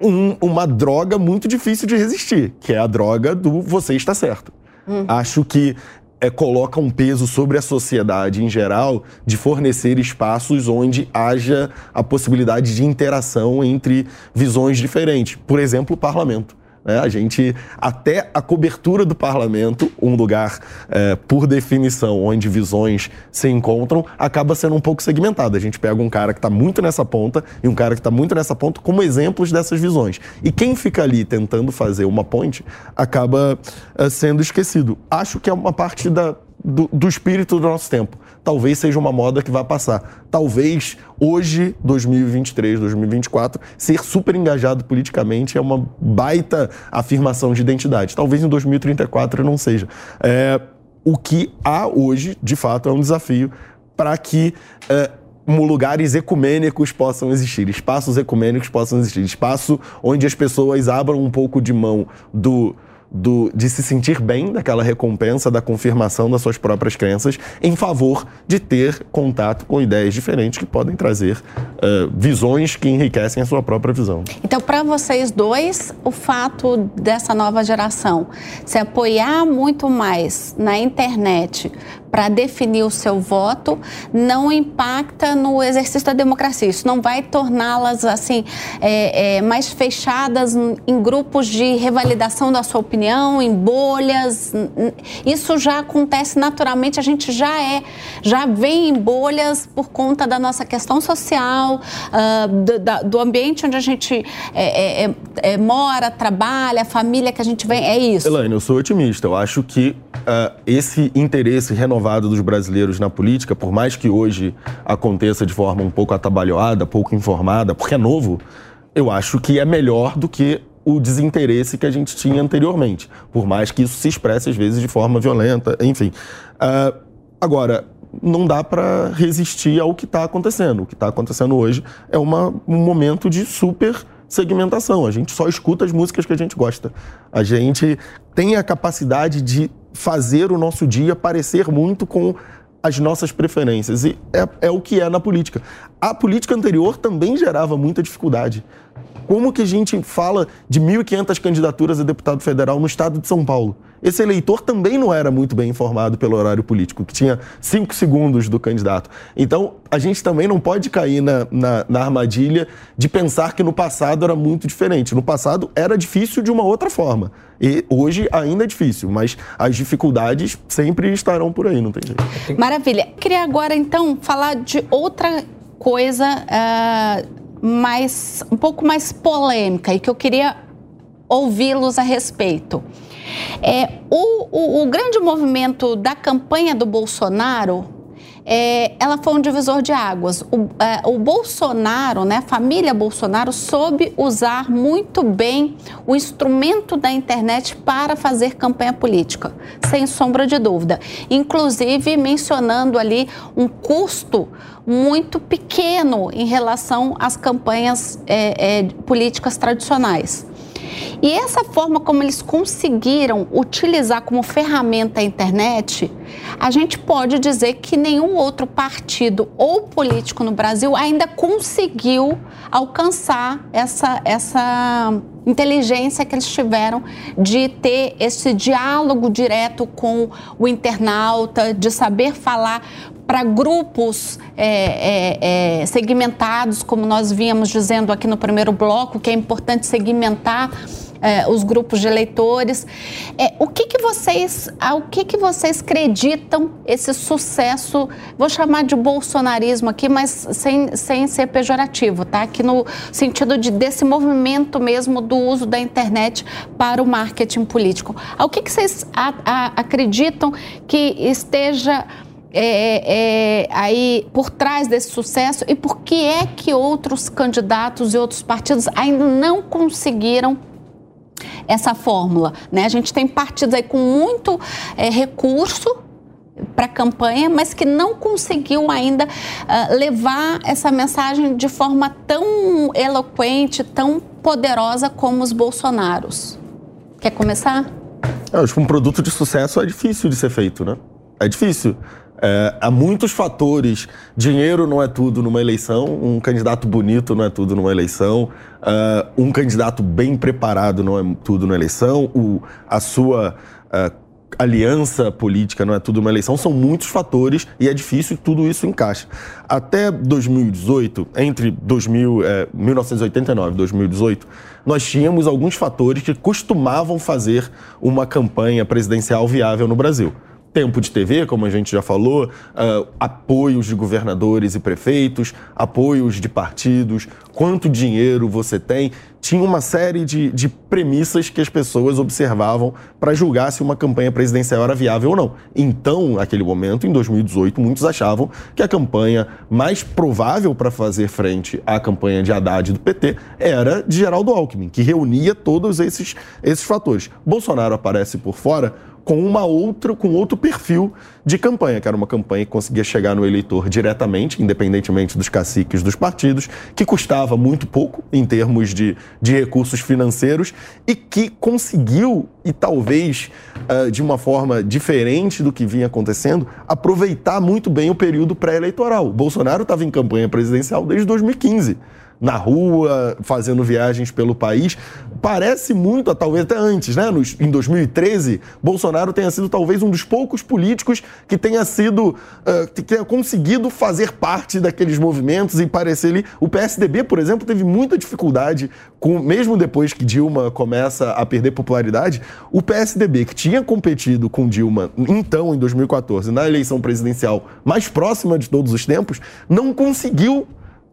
um, uma droga muito difícil de resistir, que é a droga do você está certo. Hum. Acho que é, coloca um peso sobre a sociedade em geral de fornecer espaços onde haja a possibilidade de interação entre visões diferentes. Por exemplo, o parlamento. Né? A gente, até a cobertura do parlamento, um lugar, é, por definição, onde visões se encontram, acaba sendo um pouco segmentada. A gente pega um cara que está muito nessa ponta e um cara que está muito nessa ponta como exemplos dessas visões. E quem fica ali tentando fazer uma ponte acaba é, sendo esquecido. Acho que é uma parte da, do, do espírito do nosso tempo talvez seja uma moda que vai passar. Talvez hoje, 2023, 2024, ser super engajado politicamente é uma baita afirmação de identidade. Talvez em 2034 não seja. É, o que há hoje, de fato, é um desafio para que. É, lugares ecumênicos possam existir, espaços ecumênicos possam existir, espaço onde as pessoas abram um pouco de mão do, do, de se sentir bem daquela recompensa, da confirmação das suas próprias crenças, em favor de ter contato com ideias diferentes que podem trazer uh, visões que enriquecem a sua própria visão. Então, para vocês dois, o fato dessa nova geração se apoiar muito mais na internet para definir o seu voto não impacta no exercício da democracia. Isso não vai torná-las assim é, é, mais fechadas em grupos de revalidação da sua opinião, em bolhas. Isso já acontece naturalmente. A gente já é, já vem em bolhas por conta da nossa questão social, uh, do, da, do, ambiente onde a gente é, é, é, é, mora, trabalha, família que a gente vem. É isso. Elaine, eu sou otimista. Eu acho que uh, esse interesse renovado dos brasileiros na política, por mais que hoje aconteça de forma um pouco atabalhoada, pouco informada, porque é novo, eu acho que é melhor do que o desinteresse que a gente tinha anteriormente, por mais que isso se expresse às vezes de forma violenta, enfim. Uh, agora, não dá para resistir ao que está acontecendo. O que está acontecendo hoje é uma, um momento de super segmentação. A gente só escuta as músicas que a gente gosta. A gente tem a capacidade de fazer o nosso dia parecer muito com as nossas preferências. E é, é o que é na política. A política anterior também gerava muita dificuldade. Como que a gente fala de 1.500 candidaturas a deputado federal no estado de São Paulo? Esse eleitor também não era muito bem informado pelo horário político, que tinha cinco segundos do candidato. Então, a gente também não pode cair na, na, na, armadilha de pensar que no passado era muito diferente. No passado era difícil de uma outra forma. E hoje ainda é difícil, mas as dificuldades sempre estarão por aí, não tem jeito. Maravilha. Queria agora, então, falar de outra coisa. Uh mais um pouco mais polêmica e que eu queria ouvi-los a respeito. É, o, o, o, grande movimento da campanha do Bolsonaro é, ela foi um divisor de águas. O, é, o, Bolsonaro, né, a família Bolsonaro, soube usar muito bem o instrumento da internet para fazer campanha política, sem sombra de dúvida. Inclusive mencionando ali um custo muito pequeno em relação às campanhas é, é políticas tradicionais. E essa forma como eles conseguiram utilizar como ferramenta a internet, a gente pode dizer que nenhum outro partido ou político no Brasil ainda conseguiu alcançar essa, essa inteligência que eles tiveram de ter esse diálogo direto com o internauta, de saber falar para grupos é, é, é, segmentados, como nós vínhamos dizendo aqui no primeiro bloco, que é importante segmentar é, os grupos de eleitores. É, o que, que vocês, ao que, que vocês acreditam esse sucesso? Vou chamar de bolsonarismo aqui, mas sem, sem ser pejorativo, tá? Aqui no sentido de desse movimento mesmo do uso da internet para o marketing político. Ao que, que vocês a, a, acreditam que esteja é, é, aí por trás desse sucesso e por que é que outros candidatos e outros partidos ainda não conseguiram essa fórmula. Né? A gente tem partidos aí com muito é, recurso para a campanha, mas que não conseguiu ainda uh, levar essa mensagem de forma tão eloquente, tão poderosa como os Bolsonaros. Quer começar? Eu acho que um produto de sucesso é difícil de ser feito, né? É difícil. É, há muitos fatores. Dinheiro não é tudo numa eleição, um candidato bonito não é tudo numa eleição, uh, um candidato bem preparado não é tudo numa eleição, o, a sua uh, aliança política não é tudo numa eleição. São muitos fatores e é difícil que tudo isso encaixe. Até 2018, entre 2000, é, 1989 e 2018, nós tínhamos alguns fatores que costumavam fazer uma campanha presidencial viável no Brasil tempo de TV, como a gente já falou, uh, apoios de governadores e prefeitos, apoios de partidos, quanto dinheiro você tem. Tinha uma série de, de premissas que as pessoas observavam para julgar se uma campanha presidencial era viável ou não. Então, naquele momento, em 2018, muitos achavam que a campanha mais provável para fazer frente à campanha de Haddad do PT era de Geraldo Alckmin, que reunia todos esses, esses fatores. Bolsonaro aparece por fora com uma outra, com outro perfil de campanha, que era uma campanha que conseguia chegar no eleitor diretamente, independentemente dos caciques dos partidos, que custava muito pouco em termos de, de recursos financeiros e que conseguiu, e talvez uh, de uma forma diferente do que vinha acontecendo, aproveitar muito bem o período pré-eleitoral. Bolsonaro estava em campanha presidencial desde 2015 na rua, fazendo viagens pelo país. Parece muito, talvez até antes, né? em 2013, Bolsonaro tenha sido talvez um dos poucos políticos que tenha sido, uh, que tenha conseguido fazer parte daqueles movimentos e parecer ali. O PSDB, por exemplo, teve muita dificuldade, com, mesmo depois que Dilma começa a perder popularidade, o PSDB, que tinha competido com Dilma, então, em 2014, na eleição presidencial mais próxima de todos os tempos, não conseguiu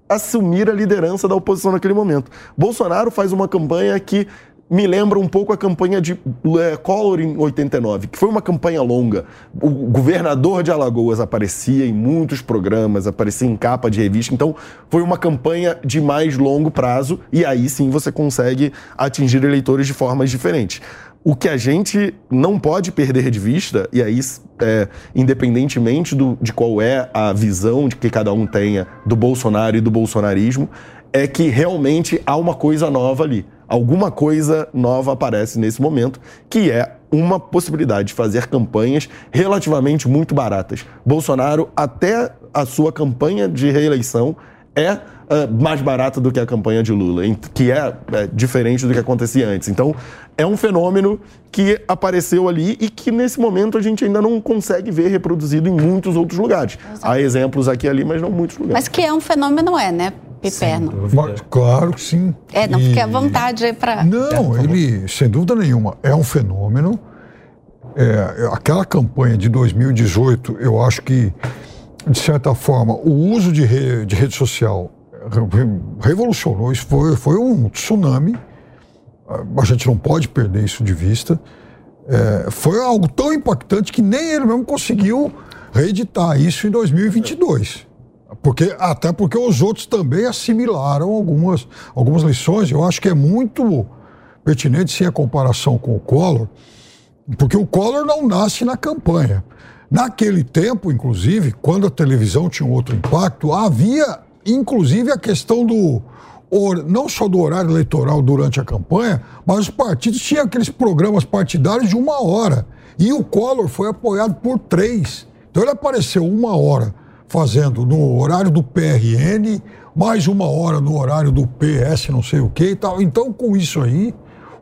assumir a liderança da oposição naquele momento. Bolsonaro faz uma campanha que me lembra um pouco a campanha de é, Collor em 89, que foi uma campanha longa. O governador de Alagoas aparecia em muitos programas, aparecia em capa de revista, então foi uma campanha de mais longo prazo e aí sim você consegue atingir eleitores de formas diferentes. O que a gente não pode perder de vista, e aí, é, independentemente do, de qual é a visão de que cada um tenha do Bolsonaro e do bolsonarismo, é que realmente há uma coisa nova ali. Alguma coisa nova aparece nesse momento, que é uma possibilidade de fazer campanhas relativamente muito baratas. Bolsonaro, até a sua campanha de reeleição, é uh, mais barata do que a campanha de Lula, que é, é, diferente do que acontecia antes. Então, é um fenômeno que apareceu ali e que nesse momento a gente ainda não consegue ver reproduzido em muitos outros lugares. Exato. Há exemplos aqui e ali, mas não muitos lugares. Mas que é um fenômeno, é, né? Piperno. claro que sim. É, não, e... fique à vontade aí para. Não, ele, sem dúvida nenhuma, é um fenômeno. É, aquela campanha de 2018, eu acho que, de certa forma, o uso de, re, de rede social revolucionou. Isso foi, foi um tsunami. A gente não pode perder isso de vista. É, foi algo tão impactante que nem ele mesmo conseguiu reeditar isso em 2022. Porque, até porque os outros também assimilaram algumas, algumas lições. Eu acho que é muito pertinente sim a comparação com o Collor, porque o Collor não nasce na campanha. Naquele tempo, inclusive, quando a televisão tinha um outro impacto, havia inclusive a questão do não só do horário eleitoral durante a campanha, mas os partidos tinham aqueles programas partidários de uma hora. E o Collor foi apoiado por três. Então ele apareceu uma hora fazendo no horário do PRN, mais uma hora no horário do PS, não sei o que e tal. Então, com isso aí,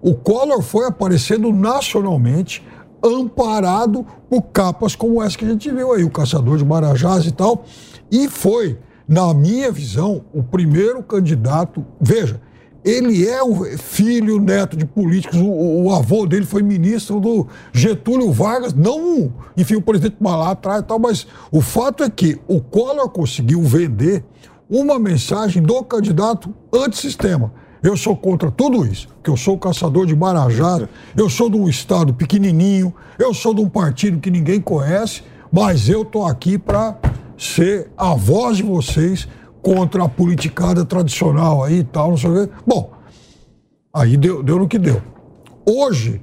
o Collor foi aparecendo nacionalmente, amparado por capas como essa que a gente viu aí, o Caçador de Marajás e tal. E foi na minha visão, o primeiro candidato. Veja, ele é o filho, neto de políticos, o, o, avô dele foi ministro do Getúlio Vargas, não, enfim, o presidente lá atrás e tal, mas o fato é que o Collor conseguiu vender uma mensagem do candidato antissistema. Eu sou contra tudo isso, que eu sou caçador de Marajá, eu sou de um estado pequenininho, eu sou de um partido que ninguém conhece, mas eu tô aqui para ser a voz de vocês contra a politicada tradicional aí e tal, não sei o quê. Bom, aí deu, deu no que deu. Hoje,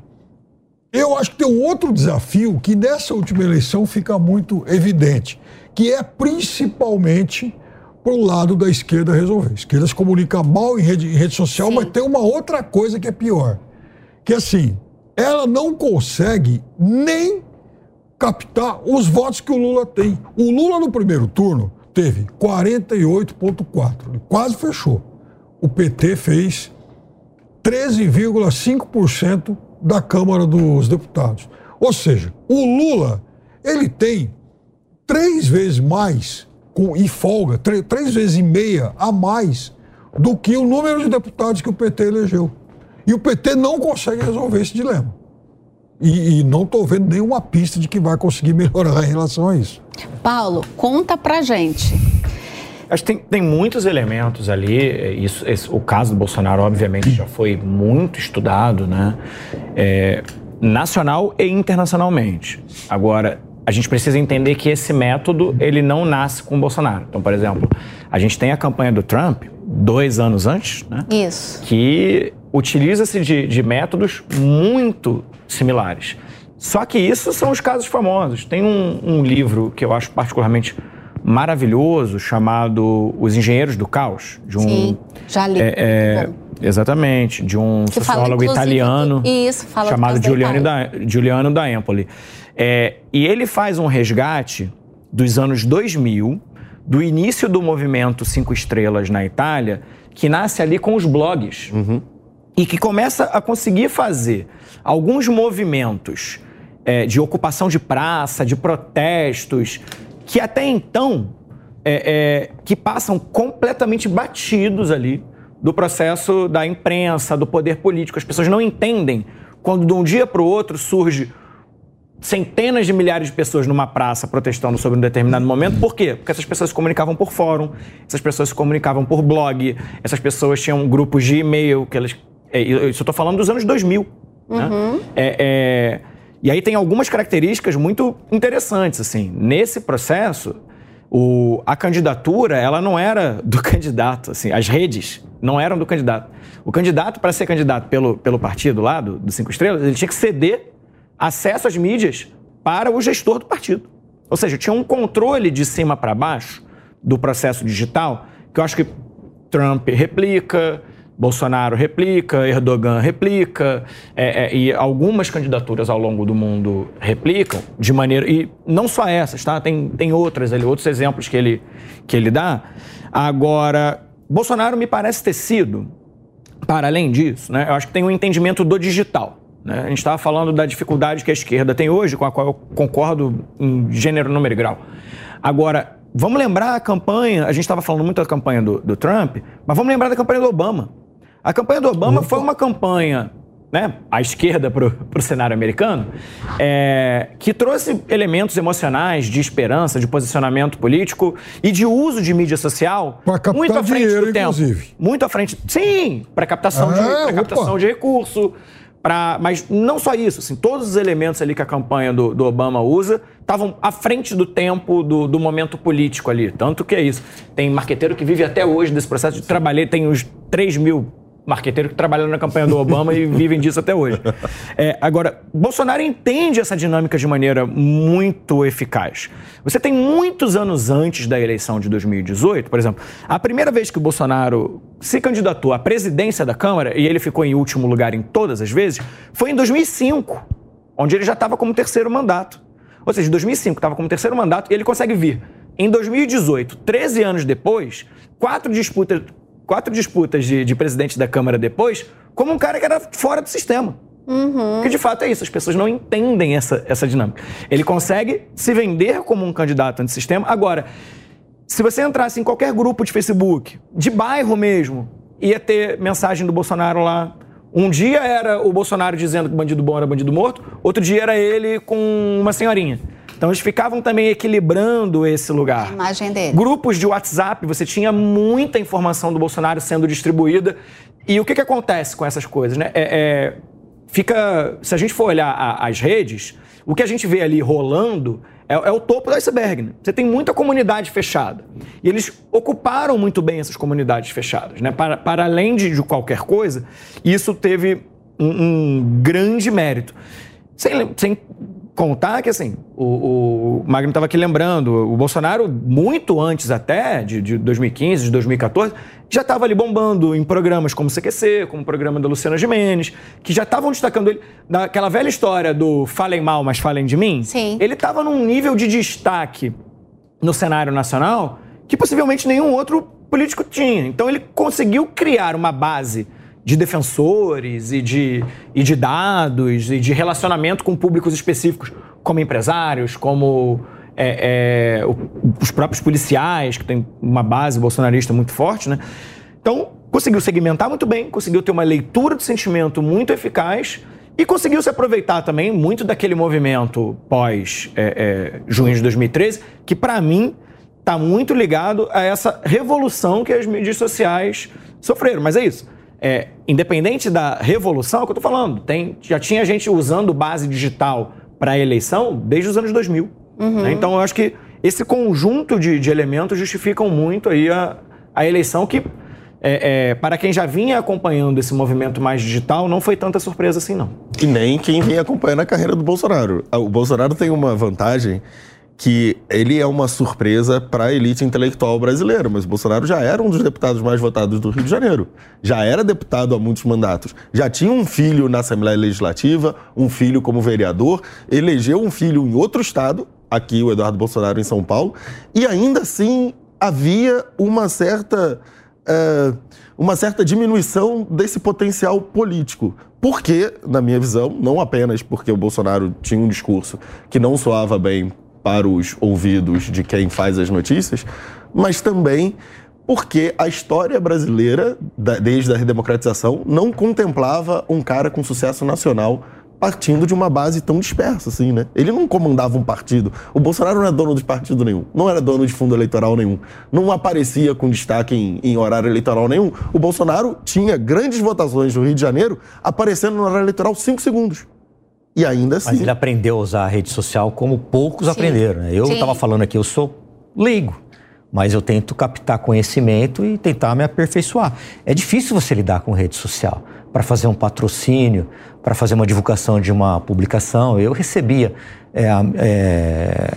Eu acho que tem um outro desafio que nessa última eleição fica muito evidente, que é principalmente para o lado da esquerda resolver. A esquerda se comunica mal em rede, em rede social, Sim. mas tem uma outra coisa que é pior. Que assim, ela não consegue nem captar os votos que o Lula tem. O Lula no primeiro turno teve 48,4%. Ele quase fechou. O PT fez 13,5% da Câmara dos Deputados. Ou seja, o Lula, ele tem três vezes mais, com, e folga, três, três vezes e meia a mais do que o número de deputados que o PT elegeu. E o PT não consegue resolver esse dilema. E, e não estou vendo nenhuma pista de que vai conseguir melhorar em relação a isso. Paulo, conta pra gente. Acho que tem, tem muitos elementos ali. é, Isso, esse- o caso do Bolsonaro, obviamente, já foi muito estudado, né? É, nacional e internacionalmente. Agora, a gente precisa entender que esse método ele não nasce com o Bolsonaro. Então, por exemplo, a gente tem a campanha do Trump dois anos antes, né? Isso. que utiliza-se de, de métodos muito similares. Só que isso são os casos famosos. Tem um, um livro que eu acho particularmente maravilhoso chamado Os Engenheiros do Caos, de um Sim, já li. é, é, exatamente, de um Que fala, sociólogo inclusive, italiano do- isso, fala do chamado Giuliano da, Giuliano da Empoli. É, e ele faz um resgate dos anos 2000, do início do movimento Cinco Estrelas na Itália, que nasce ali com os blogs e que começa a conseguir fazer alguns movimentos é, de ocupação de praça, de protestos, que até então é, é, que passam completamente batidos ali do processo da imprensa, do poder político. As pessoas não entendem quando de um dia para o outro surge centenas de milhares de pessoas numa praça protestando sobre um determinado momento. Por quê? Porque essas pessoas se comunicavam por fórum, essas pessoas se comunicavam por blog, essas pessoas tinham grupos de e-mail que elas. É, Isso eu estou falando dos anos 2000. né? É, é, e aí tem algumas características muito interessantes. assim. Nesse processo, o- a candidatura ela não era do candidato. Assim, as redes não eram do candidato. O candidato, para ser candidato pelo, pelo partido lá, do, do Cinco Estrelas, ele tinha que ceder acesso às mídias para o gestor do partido. Ou seja, tinha um controle de cima para baixo do processo digital que eu acho que Trump replica, Bolsonaro replica, Erdogan replica, é, é, e algumas candidaturas ao longo do mundo replicam de maneira. E não só essas, tá? Tem, tem outras ali, outros exemplos que ele, que ele dá. Agora, Bolsonaro me parece ter sido, para além disso, né, eu acho que tem um entendimento do digital. né? A gente estava falando da dificuldade que a esquerda tem hoje, com a qual eu concordo em gênero, número e grau. Agora, vamos lembrar a campanha, a gente estava falando muito da campanha do, do Trump, mas vamos lembrar da campanha do Obama. A campanha do Obama foi uma campanha, né, à esquerda para o cenário americano, é, que trouxe elementos emocionais de esperança, de posicionamento político e de uso de mídia social muito à frente dinheiro, do tempo. inclusive. Muito à frente. Sim, para captação, Ah, de, opa. captação de recurso. Pra, mas não só isso, assim, todos os elementos ali que a campanha do, do Obama usa estavam à frente do tempo, do, do momento político ali. Tanto que é isso. Tem marqueteiro que vive até hoje desse processo de trabalhar, tem uns 3 mil marqueteiros que trabalham na campanha do Obama e vivem disso até hoje. É, agora, Bolsonaro entende essa dinâmica de maneira muito eficaz. Você tem muitos anos antes da eleição de 2018, por exemplo, a primeira vez que o Bolsonaro se candidatou à presidência da Câmara, e ele ficou em último lugar em todas as vezes, foi em 2005, onde ele já estava como terceiro mandato. Ou seja, em 2005 estava como terceiro mandato e ele consegue vir. Em 2018, 13 anos depois, quatro disputas, quatro disputas de, de presidente da Câmara depois, como um cara que era fora do sistema. Porque de fato é isso, as pessoas não entendem essa, essa dinâmica. Ele consegue se vender como um candidato antissistema. Agora, se você entrasse em qualquer grupo de Facebook, de bairro mesmo, ia ter mensagem do Bolsonaro lá. Um dia era o Bolsonaro dizendo que bandido bom era bandido morto, outro dia era ele com uma senhorinha. Então eles ficavam também equilibrando esse lugar. A imagem dele. Grupos de WhatsApp, você tinha muita informação do Bolsonaro sendo distribuída. E o que, que acontece com essas coisas, né? É, é, fica. Se a gente for olhar a- as redes, o que a gente vê ali rolando é, é o topo do iceberg. Né? Você tem muita comunidade fechada. E eles ocuparam muito bem essas comunidades fechadas, né? Para, para além de, de qualquer coisa, isso teve um, um grande mérito. Sem, sem contar que, assim, o, o Magno estava aqui lembrando, o Bolsonaro, muito antes até de, de 2015, de 2014, já estava ali bombando em programas como CQC, como o programa da Luciana Gimenez, que já estavam destacando ele. Naquela velha história do falem mal, mas falem de mim, Sim. ele estava num nível de destaque no cenário nacional que possivelmente nenhum outro político tinha. Então ele conseguiu criar uma base de defensores e de, e de dados e de relacionamento com públicos específicos, como empresários, como é, é, os próprios policiais, que tem uma base bolsonarista muito forte, né? Então, conseguiu segmentar muito bem, conseguiu ter uma leitura de sentimento muito eficaz e conseguiu se aproveitar também muito daquele movimento pós-junho de 2013, que para mim está muito ligado a essa revolução que as mídias sociais sofreram. Mas é isso. É, independente da revolução, é o que eu estou falando, tem, já tinha gente usando base digital para a eleição desde os anos 2000. né? Então, eu acho que esse conjunto de, de elementos justificam muito aí a, a eleição que, é, é, para quem já vinha acompanhando esse movimento mais digital, não foi tanta surpresa assim, não. E nem quem vem acompanhando a carreira do Bolsonaro. O Bolsonaro tem uma vantagem que ele é uma surpresa para a elite intelectual brasileira, mas Bolsonaro já era um dos deputados mais votados do Rio de Janeiro. Já era deputado há muitos mandatos. Já tinha um filho na Assembleia Legislativa, um filho como vereador, elegeu um filho em outro estado, aqui o Eduardo Bolsonaro em São Paulo, e ainda assim havia uma certa é, uma certa diminuição desse potencial político. Porque, na minha visão, não apenas porque o Bolsonaro tinha um discurso que não soava bem para os ouvidos de quem faz as notícias, mas também porque a história brasileira, desde a redemocratização, não contemplava um cara com sucesso nacional partindo de uma base tão dispersa assim, né? Ele não comandava um partido. O Bolsonaro não era dono de partido nenhum, não era dono de fundo eleitoral nenhum, não aparecia com destaque em, em horário eleitoral nenhum. O Bolsonaro tinha grandes votações no Rio de Janeiro aparecendo no horário eleitoral cinco segundos. E ainda assim. Mas ele aprendeu a usar a rede social como poucos Sim. aprenderam. né? Eu estava falando aqui, eu sou leigo, mas eu tento captar conhecimento e tentar me aperfeiçoar. É difícil você lidar com rede social para fazer um patrocínio, para fazer uma divulgação de uma publicação. Eu recebia é, é,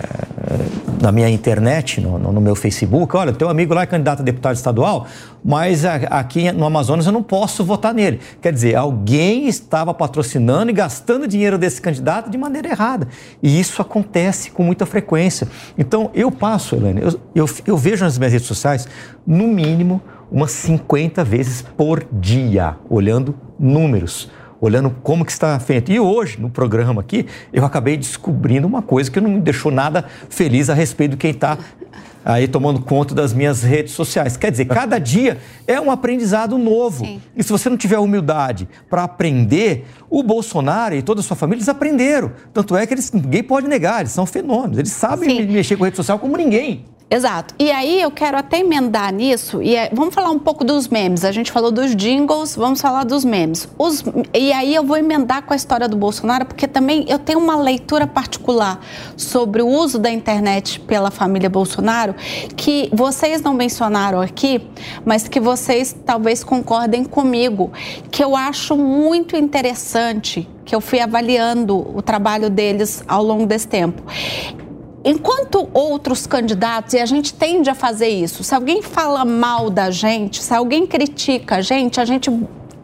na minha internet, no, no- meu Facebook, olha, teu amigo lá é candidato a deputado estadual, mas a- aqui no Amazonas eu não posso votar nele. Quer dizer, alguém estava patrocinando e gastando dinheiro desse candidato de maneira errada. E isso acontece com muita frequência. Então, eu passo, Helene, eu, eu, eu vejo nas minhas redes sociais, no mínimo, umas 50 vezes por dia, olhando números olhando como que está feito. E hoje, no programa aqui, eu acabei descobrindo uma coisa que não me deixou nada feliz a respeito de quem está aí tomando conta das minhas redes sociais. Quer dizer, cada dia é um aprendizado novo. Sim. E se você não tiver humildade para aprender, o Bolsonaro e toda a sua família, eles aprenderam. Tanto é que eles, ninguém pode negar, eles são fenômenos. Eles sabem Sim. mexer com rede social como ninguém. Exato. E aí eu quero até emendar nisso, e é- vamos falar um pouco dos memes. A gente falou dos jingles, vamos falar dos memes. Os- e aí eu vou emendar com a história do Bolsonaro, porque também eu tenho uma leitura particular sobre o uso da internet pela família Bolsonaro, que vocês não mencionaram aqui, mas que vocês talvez concordem comigo, que eu acho muito interessante, que eu fui avaliando o trabalho deles ao longo desse tempo. Enquanto outros candidatos, e a gente tende a fazer isso, se alguém fala mal da gente, se alguém critica a gente, a gente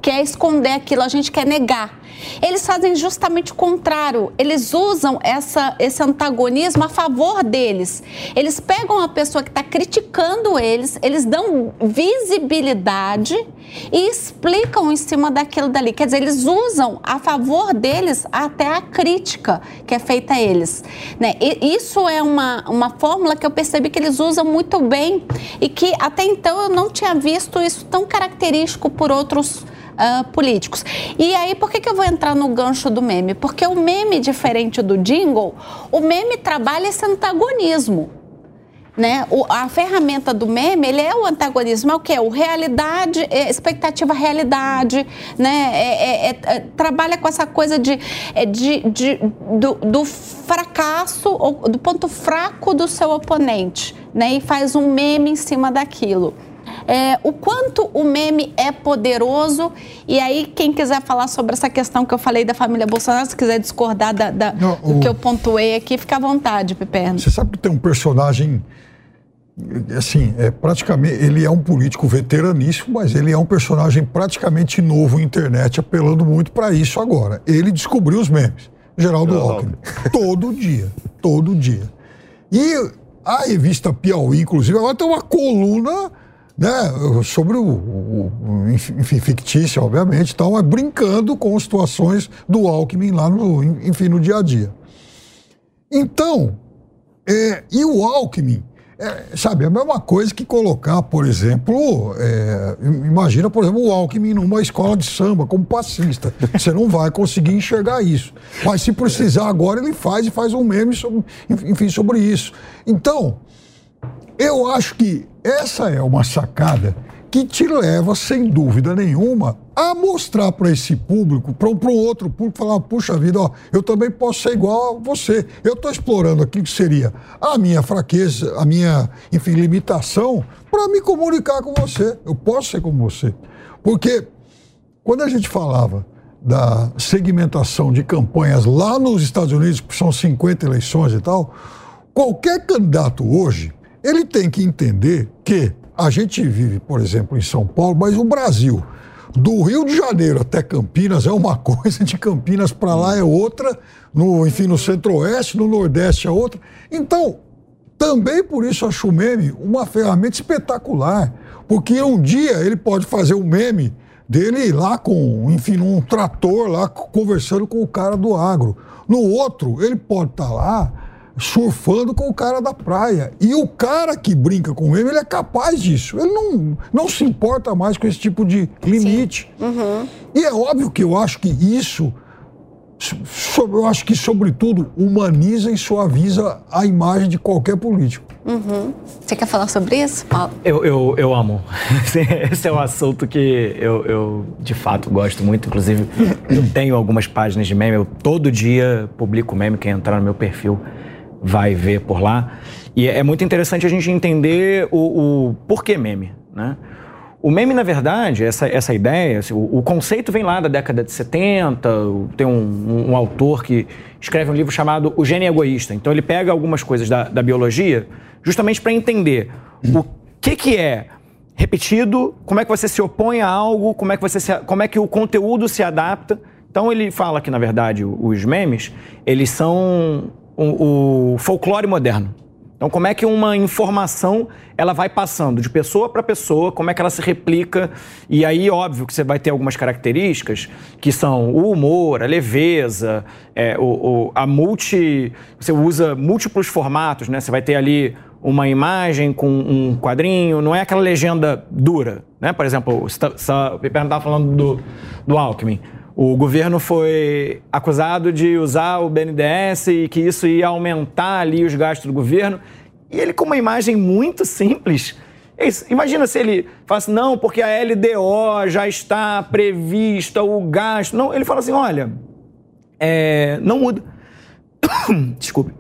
quer esconder aquilo, a gente quer negar. Eles fazem justamente o contrário. Eles usam essa, esse antagonismo a favor deles. Eles pegam a pessoa que está criticando eles, eles dão visibilidade e explicam em cima daquilo dali. Quer dizer, eles usam a favor deles até a crítica que é feita a eles. Né? E isso é uma, uma fórmula que eu percebi que eles usam muito bem e que até então eu não tinha visto isso tão característico por outros ah, políticos. E aí, por que, que eu vou entrar no gancho do meme? Porque o meme, diferente do jingle, o meme trabalha esse antagonismo. Né? O- a ferramenta do meme, ele é o antagonismo, é o que? O realidade, é expectativa realidade, né? É- é- é- é- trabalha com essa coisa de, é de, de- do, do fracasso, do ponto fraco do seu oponente, né? E faz um meme em cima daquilo. É, o quanto o meme é poderoso. E aí, quem quiser falar sobre essa questão que eu falei da família Bolsonaro, se quiser discordar da, da, Não, do o- que eu pontuei aqui, fica à vontade, Piperno. Você sabe que tem um personagem, assim, é praticamente, ele é um político veteraníssimo, mas ele é um personagem praticamente novo na internet, apelando muito para isso agora. Ele descobriu os memes. Geraldo Alckmin. Todo dia, todo dia. E a revista Piauí, inclusive, agora tem uma coluna né, sobre o, o- enfim, fictícia, obviamente, tal, mas brincando com situações do Alckmin lá no, enfim, no dia a dia. Então, é, e o Alckmin, é, sabe, é a mesma coisa que colocar, por exemplo, é, im- imagina, por exemplo, o Alckmin numa escola de samba como passista. Você não vai conseguir enxergar isso. Mas se precisar agora, ele faz e faz um meme, sobre, enfim, sobre isso. Então, eu acho que essa é uma sacada que te leva, sem dúvida nenhuma, a mostrar para esse público, para um outro público, falar: puxa vida, ó, eu também posso ser igual a você. Eu estou explorando aqui que seria a minha fraqueza, a minha, enfim, limitação, para me comunicar com você. Eu posso ser como você. Porque quando a gente falava da segmentação de campanhas lá nos Estados Unidos, que são 50 eleições e tal, qualquer candidato hoje, ele tem que entender que a gente vive, por exemplo, em São Paulo, mas o Brasil, do Rio de Janeiro até Campinas é uma coisa, de Campinas para lá é outra, no, enfim, no Centro-Oeste, no Nordeste é outra. Então, também por isso acho o meme uma ferramenta espetacular. Porque um dia ele pode fazer um meme dele lá com, enfim, num trator lá conversando com o cara do agro. No outro, ele pode estar lá surfando com o cara da praia. E o cara que brinca com ele, ele é capaz disso. Ele não, não se importa mais com esse tipo de limite. E é óbvio que eu acho que isso so- eu acho que, sobretudo, humaniza e suaviza a imagem de qualquer político. Uhum. Você quer falar sobre isso, Paulo? Eu, eu, eu amo. Esse é um assunto que eu, eu, de fato, gosto muito. Inclusive, eu tenho algumas páginas de meme. Eu todo dia publico meme. Quem entrar no meu perfil vai ver por lá. E é muito interessante a gente entender o, o porquê meme, né? O meme, na verdade, essa, essa ideia, assim, o, o conceito vem lá da década de 70. o- Tem um, um- um autor que escreve um livro chamado O Gênio Egoísta. Então, ele pega algumas coisas da, da biologia justamente para entender o que, que é repetido, como é que você se opõe a algo, como é que, você se, como é que o conteúdo se adapta. Então, ele fala que, na verdade, os memes, eles são o, o folclore moderno. Então, como é que uma informação ela vai passando de pessoa para pessoa, como é que ela se replica? E aí, óbvio que você vai ter algumas características que são o humor, a leveza, é, o, o- a multi. Você usa múltiplos formatos, né? Você vai ter ali uma imagem com um quadrinho, não é aquela legenda dura, né? Por exemplo, você tá- Piperno estava falando do, do Alckmin. O governo foi acusado de usar o BNDES e que isso ia aumentar ali os gastos do governo. E ele, com uma imagem muito simples, imagina se ele falasse, não, porque a LDO já está prevista, o gasto. Não, ele fala assim: olha, é, não muda. Desculpe.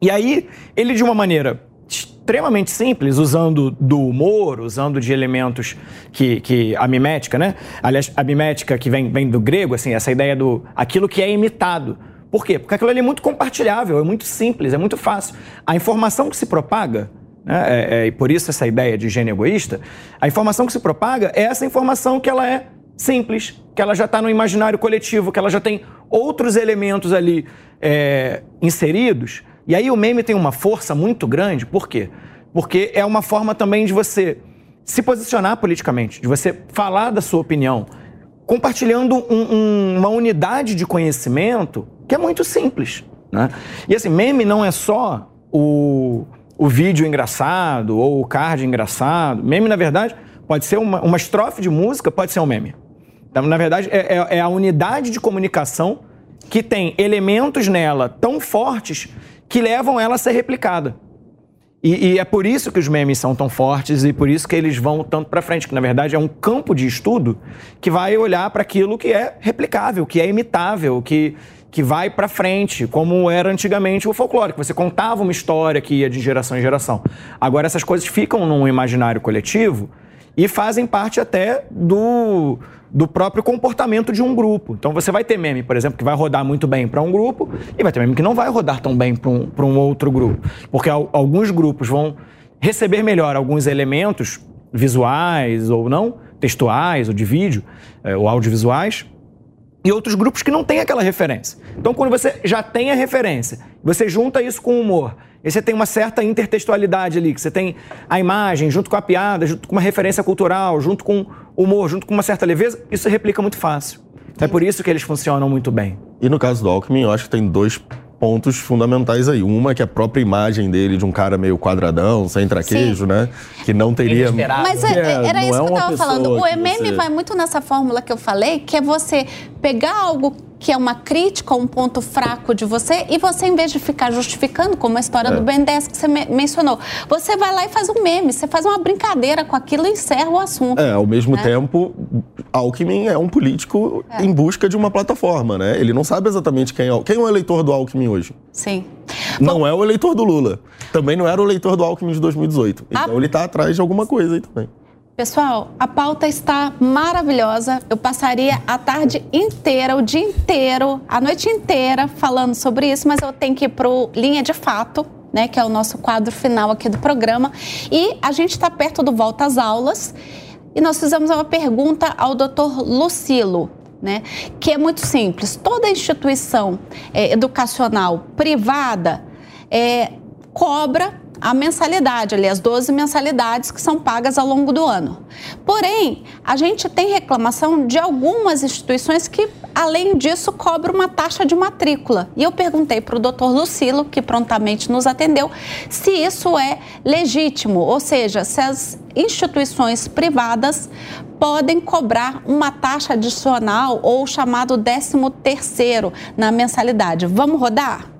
E aí, ele de uma maneira extremamente simples, usando do humor, usando de elementos que, que a mimética, né? Aliás, a mimética que vem, vem do grego, assim, essa ideia do aquilo que é imitado. Por quê? Porque aquilo ali é muito compartilhável, é muito simples, é muito fácil. A informação que se propaga, né, é- é- e por isso essa ideia de gênio egoísta, a informação que se propaga é essa informação que ela é simples, que ela já está no imaginário coletivo, que ela já tem outros elementos ali é, inseridos. E aí o meme tem uma força muito grande, por quê? Porque é uma forma também de você se posicionar politicamente, de você falar da sua opinião, compartilhando um- um- uma unidade de conhecimento que é muito simples. Né? E assim, meme não é só o, o vídeo engraçado ou o card engraçado. Meme, na verdade, pode ser uma, uma estrofe de música, pode ser um meme. Então, na verdade, é, é- é a unidade de comunicação que tem elementos nela tão fortes que levam ela a ser replicada. E, e é por isso que os memes são tão fortes e por isso que eles vão tanto para frente, que na verdade é um campo de estudo que vai olhar para aquilo que é replicável, que é imitável, que, que vai para frente, como era antigamente o folclore, que você contava uma história que ia de geração em geração. Agora essas coisas ficam num imaginário coletivo e fazem parte até do, do próprio comportamento de um grupo. Então você vai ter meme, por exemplo, que vai rodar muito bem para um grupo e vai ter meme que não vai rodar tão bem para um, um outro grupo. Porque alguns grupos vão receber melhor alguns elementos visuais ou não, textuais ou de vídeo, é, ou audiovisuais, e outros grupos que não têm aquela referência. Então, quando você já tem a referência, você junta isso com o humor, e você tem uma certa intertextualidade ali, que você tem a imagem junto com a piada, junto com uma referência cultural, junto com humor, junto com uma certa leveza, isso se replica muito fácil. Então, é por isso que eles funcionam muito bem. E no caso do Alckmin, eu acho que tem dois pontos fundamentais aí. Uma que é a própria imagem dele de um cara meio quadradão, sem traquejo, Sim. né? Que não teria. Mas é, é, era isso é que eu tava falando. O MM você... vai muito nessa fórmula que eu falei, que é você pegar algo que é uma crítica, um ponto fraco de você, e você, em vez de ficar justificando, como a história é. do Ben 10 que você me mencionou, você vai lá e faz um meme, você faz uma brincadeira com aquilo e encerra o assunto. É, ao mesmo né? tempo, Alckmin é um político é. em busca de uma plataforma, né? Ele não sabe exatamente quem é, quem é o eleitor do Alckmin hoje. Sim. Não Bom, é o eleitor do Lula. Também não era o eleitor do Alckmin de 2018. Então a... ele está atrás de alguma coisa aí também. Pessoal, a pauta está maravilhosa. Eu passaria a tarde inteira, o dia inteiro, a noite inteira falando sobre isso, mas eu tenho que ir para Linha de Fato, né, que é o nosso quadro final aqui do programa. E a gente está perto do Volta às Aulas e nós fizemos uma pergunta ao doutor Lucilo. Né, que é muito simples. Toda instituição é, educacional privada é, cobra a mensalidade, ali, as 12 mensalidades que são pagas ao longo do ano. Porém, a gente tem reclamação de algumas instituições que, além disso, cobram uma taxa de matrícula. E eu perguntei para o doutor Lucilo, que prontamente nos atendeu, se isso é legítimo, ou seja, se as instituições privadas podem cobrar uma taxa adicional ou chamado 13 terceiro na mensalidade. Vamos rodar?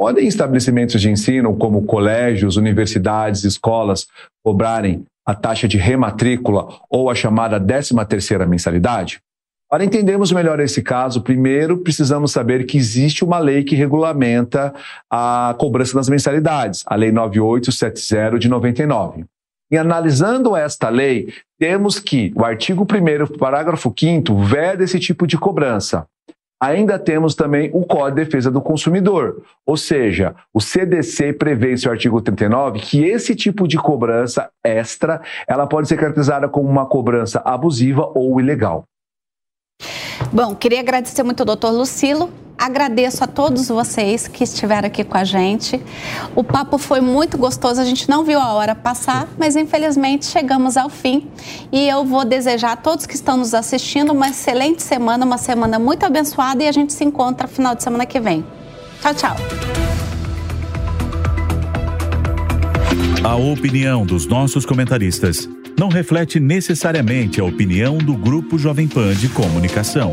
Podem estabelecimentos de ensino, como colégios, universidades, escolas, cobrarem a taxa de rematrícula ou a chamada 13ª mensalidade? Para entendermos melhor esse caso, primeiro precisamos saber que existe uma lei que regulamenta a cobrança das mensalidades, a Lei 9870 de 99. E analisando esta lei, temos que o artigo 1 parágrafo 5 veda esse tipo de cobrança ainda temos também o Código de Defesa do Consumidor, ou seja, o CDC prevê em seu artigo 39 que esse tipo de cobrança extra, ela pode ser caracterizada como uma cobrança abusiva ou ilegal. Bom, queria agradecer muito ao doutor Lucilo. Agradeço a todos vocês que estiveram aqui com a gente. O papo foi muito gostoso, a gente não viu a hora passar, mas infelizmente chegamos ao fim. E eu vou desejar a todos que estão nos assistindo uma excelente semana, uma semana muito abençoada e a gente se encontra final de semana que vem. Tchau, tchau. A opinião dos nossos comentaristas não reflete necessariamente a opinião do Grupo Jovem Pan de Comunicação.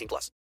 18 plus.